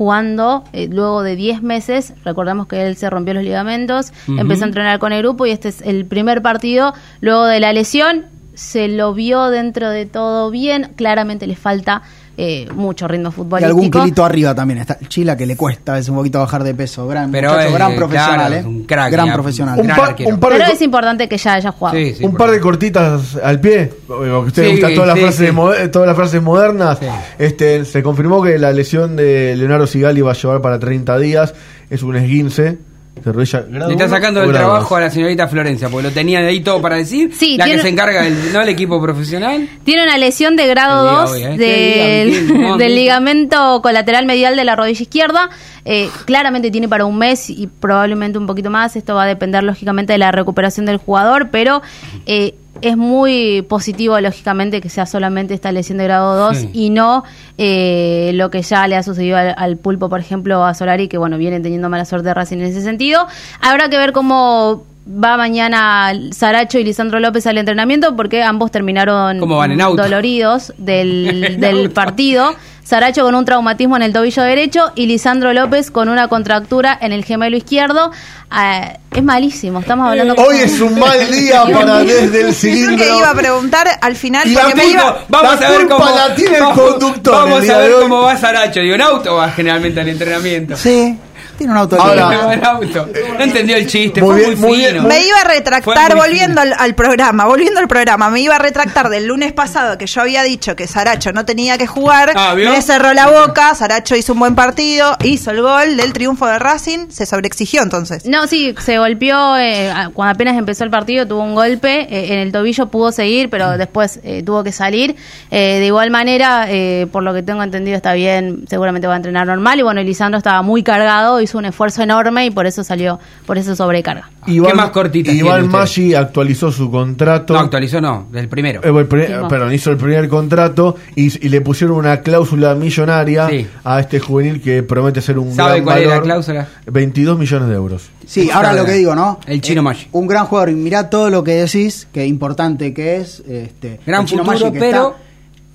jugando eh, luego de 10 meses, recordamos que él se rompió los ligamentos, empezó a entrenar con el grupo y este es el primer partido luego de la lesión, se lo vio dentro de todo bien, claramente le falta eh, mucho ritmo Y futbolístico. algún kilito arriba también. Está el Chila que le cuesta a veces un poquito bajar de peso. Gran, Pero muchacho, es, gran eh, profesional, claro, ¿eh? es un crack, gran ya. profesional. Un, Gran par- arquero. un par Pero es importante que ya haya jugado. Sí, sí, un par de cortitas al pie, usted le Sí, gustan todas las sí, frases todas las frases modernas. Sí. Este, se confirmó que la lesión de Leonardo Sigali va a llevar para 30 días. Es un esguince Le está sacando o el grado trabajo a la señorita Florencia, porque lo tenía de ahí todo para decir. Sí, la tiene- que se encarga del ¿no? el equipo profesional. Tiene una lesión de grado Que diga 2 hoy, ¿eh? Del, del ligamento colateral medial de la rodilla izquierda. Eh, claramente tiene para un mes y probablemente un poquito más. Esto va a depender lógicamente de la recuperación del jugador, pero eh, es muy positivo lógicamente que sea solamente esta lesión de grado 2 Sí. y no eh, lo que ya le ha sucedido al, al pulpo, por ejemplo, a Solari, que bueno, viene teniendo mala suerte de Racing en ese sentido. Habrá que ver cómo va mañana Saracho y Lisandro López al entrenamiento porque ambos terminaron ¿Cómo van, en auto? doloridos del, del partido. Saracho con un traumatismo en el tobillo derecho y Lisandro López con una contractura en el gemelo izquierdo. Ah, es malísimo, estamos hablando... Hoy es un mal día para desde el Yo cilindro. que iba a preguntar al final Y la me culpa- iba Vamos La a ver culpa cómo. la tiene el conductor Vamos el a ver cómo va Saracho. Digo, en auto va generalmente al entrenamiento. Sí, tiene un auto de Ahora- en auto. No entendió el chiste, Muy fue bien, muy, bien. fino. Me iba a retractar volviendo al, al programa, volviendo al programa, me iba a retractar del lunes pasado que yo había dicho que Saracho no tenía que jugar, Ah, me cerró la boca, Saracho hizo un buen partido, hizo el gol del triunfo de Racing, se sobreexigió entonces. No, sí, se golpeó eh, cuando apenas empezó el partido, tuvo un golpe eh, en el tobillo, pudo seguir, pero después eh, tuvo que salir. Eh, de igual manera, eh, por lo que tengo entendido, está bien, seguramente va a entrenar normal. Y bueno, Lisandro estaba muy cargado, hizo un esfuerzo enorme y por eso salió, por eso sobrecarga. Iván, ¿Qué más cortitas Iván? Maggi actualizó su contrato. No, actualizó no, del primero. Eh, el primer- perdón, hizo el primer contrato y, y le pusieron una cláusula millonaria Sí. a este juvenil que promete ser un ¿Sabe gran cuál es la valor. cláusula? 22 millones de euros. Sí, ahora lo que digo, ¿no? El chino Eh, Maggi. Un gran jugador. Y mirá todo lo que decís, que importante que es. Este, Gran el Chino futuro, Maggi que pero- está-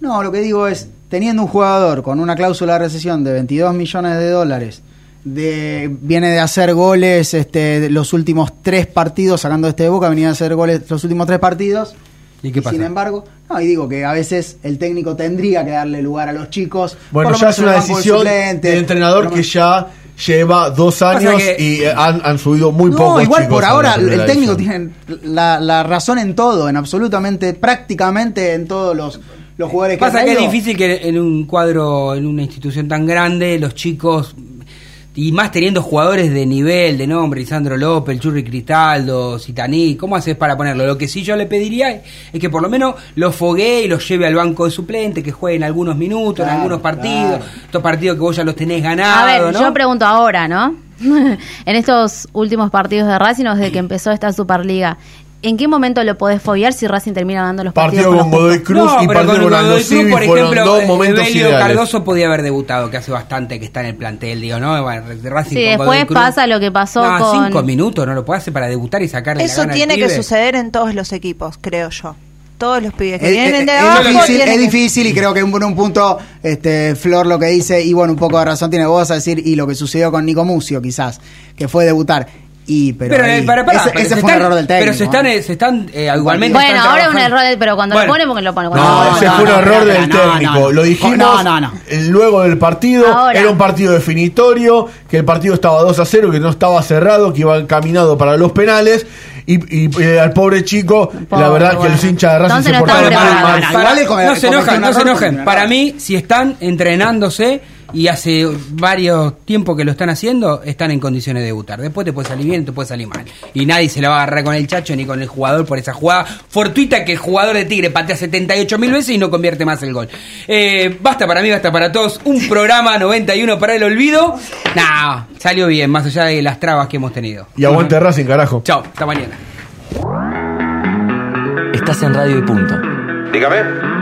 No, lo que digo es, teniendo un jugador con una cláusula de recesión de 22 millones de dólares, de, viene de hacer goles este, de los últimos tres partidos, sacando este de Boca, venía de hacer goles los últimos tres partidos. ¿Y qué pasa? Sin embargo, no, y digo que a veces el técnico tendría que darle lugar a los chicos. Bueno, por lo ya menos es una decisión del entrenador que ya lleva dos años que- y eh, han, han subido muy no, pocos igual chicos por ahora el técnico tiene la, la razón en todo, en absolutamente, prácticamente en todos los, los jugadores que Pasa que es difícil que en un cuadro, en una institución tan grande, los chicos, y más teniendo jugadores de nivel, de nombre, Lisandro López, el Churri Cristaldo, Citaní, ¿cómo haces para ponerlo? Lo que sí yo le pediría es que por lo menos los foguee y los lleve al banco de suplente, que jueguen algunos minutos, en algunos partidos, claro. estos partidos que vos ya los tenés A ganados, ver, ¿no? yo pregunto ahora, ¿no? en estos últimos partidos de Racing, o desde que empezó esta Superliga, ¿en qué momento lo podés fobiar si Racing termina ganando los partidos? Partido con Godoy? Cruz y partido con Godoy Cruz, Civi por fueron ejemplo, dos eh, momentos ideales. Cardoso podía haber debutado, que hace bastante que está en el plantel, digo, ¿no? Bueno, Racing Sí, con después Godoy Cruz. pasa lo que pasó No, con... cinco minutos, no lo puede hacer para debutar y sacarle la Eso gana al tiene que pibe. suceder en todos los equipos, creo yo. Todos los pibes que Es, vienen es- de es abajo difícil, es difícil y creo que en un, un punto este Flor lo que dice y bueno un poco de razón tiene vos vas a decir y lo que sucedió con Nico Mucio quizás que fue debutar y pero, Pero, ahí- para, para, ese, pero ese se fue un están- error del técnico Pero se están, ¿eh? se están eh, igualmente. Bueno, están ahora es un error, pero cuando Bueno. lo pone, porque lo pone. Cuando No, pone, ese no, fue un no, error no, del no, no, técnico. no. Lo dijimos No, no, no. luego del partido. Ahora. Era un partido definitorio, que el partido estaba 2 a 0, que no estaba cerrado, que iba encaminado para los penales. Y, y, eh, al pobre chico, la verdad que bueno. los hinchas de Racing se no muy mal. no se enojen, que no un se enojen. un Para mí, si están entrenándose y hace varios tiempos que lo están haciendo, están en condiciones de debutar. Después te puede salir bien, te puede salir mal. Y nadie se la va a agarrar con el chacho ni con el jugador por esa jugada fortuita que el jugador de Tigre patea 78 mil veces y no convierte más el gol. Eh, basta para mí, basta para todos. Un programa 91 para el olvido. No, salió bien, más allá de las trabas que hemos tenido. Y aguante Racing, carajo. Chao, hasta mañana. Estás en Radio y Punto. Dígame.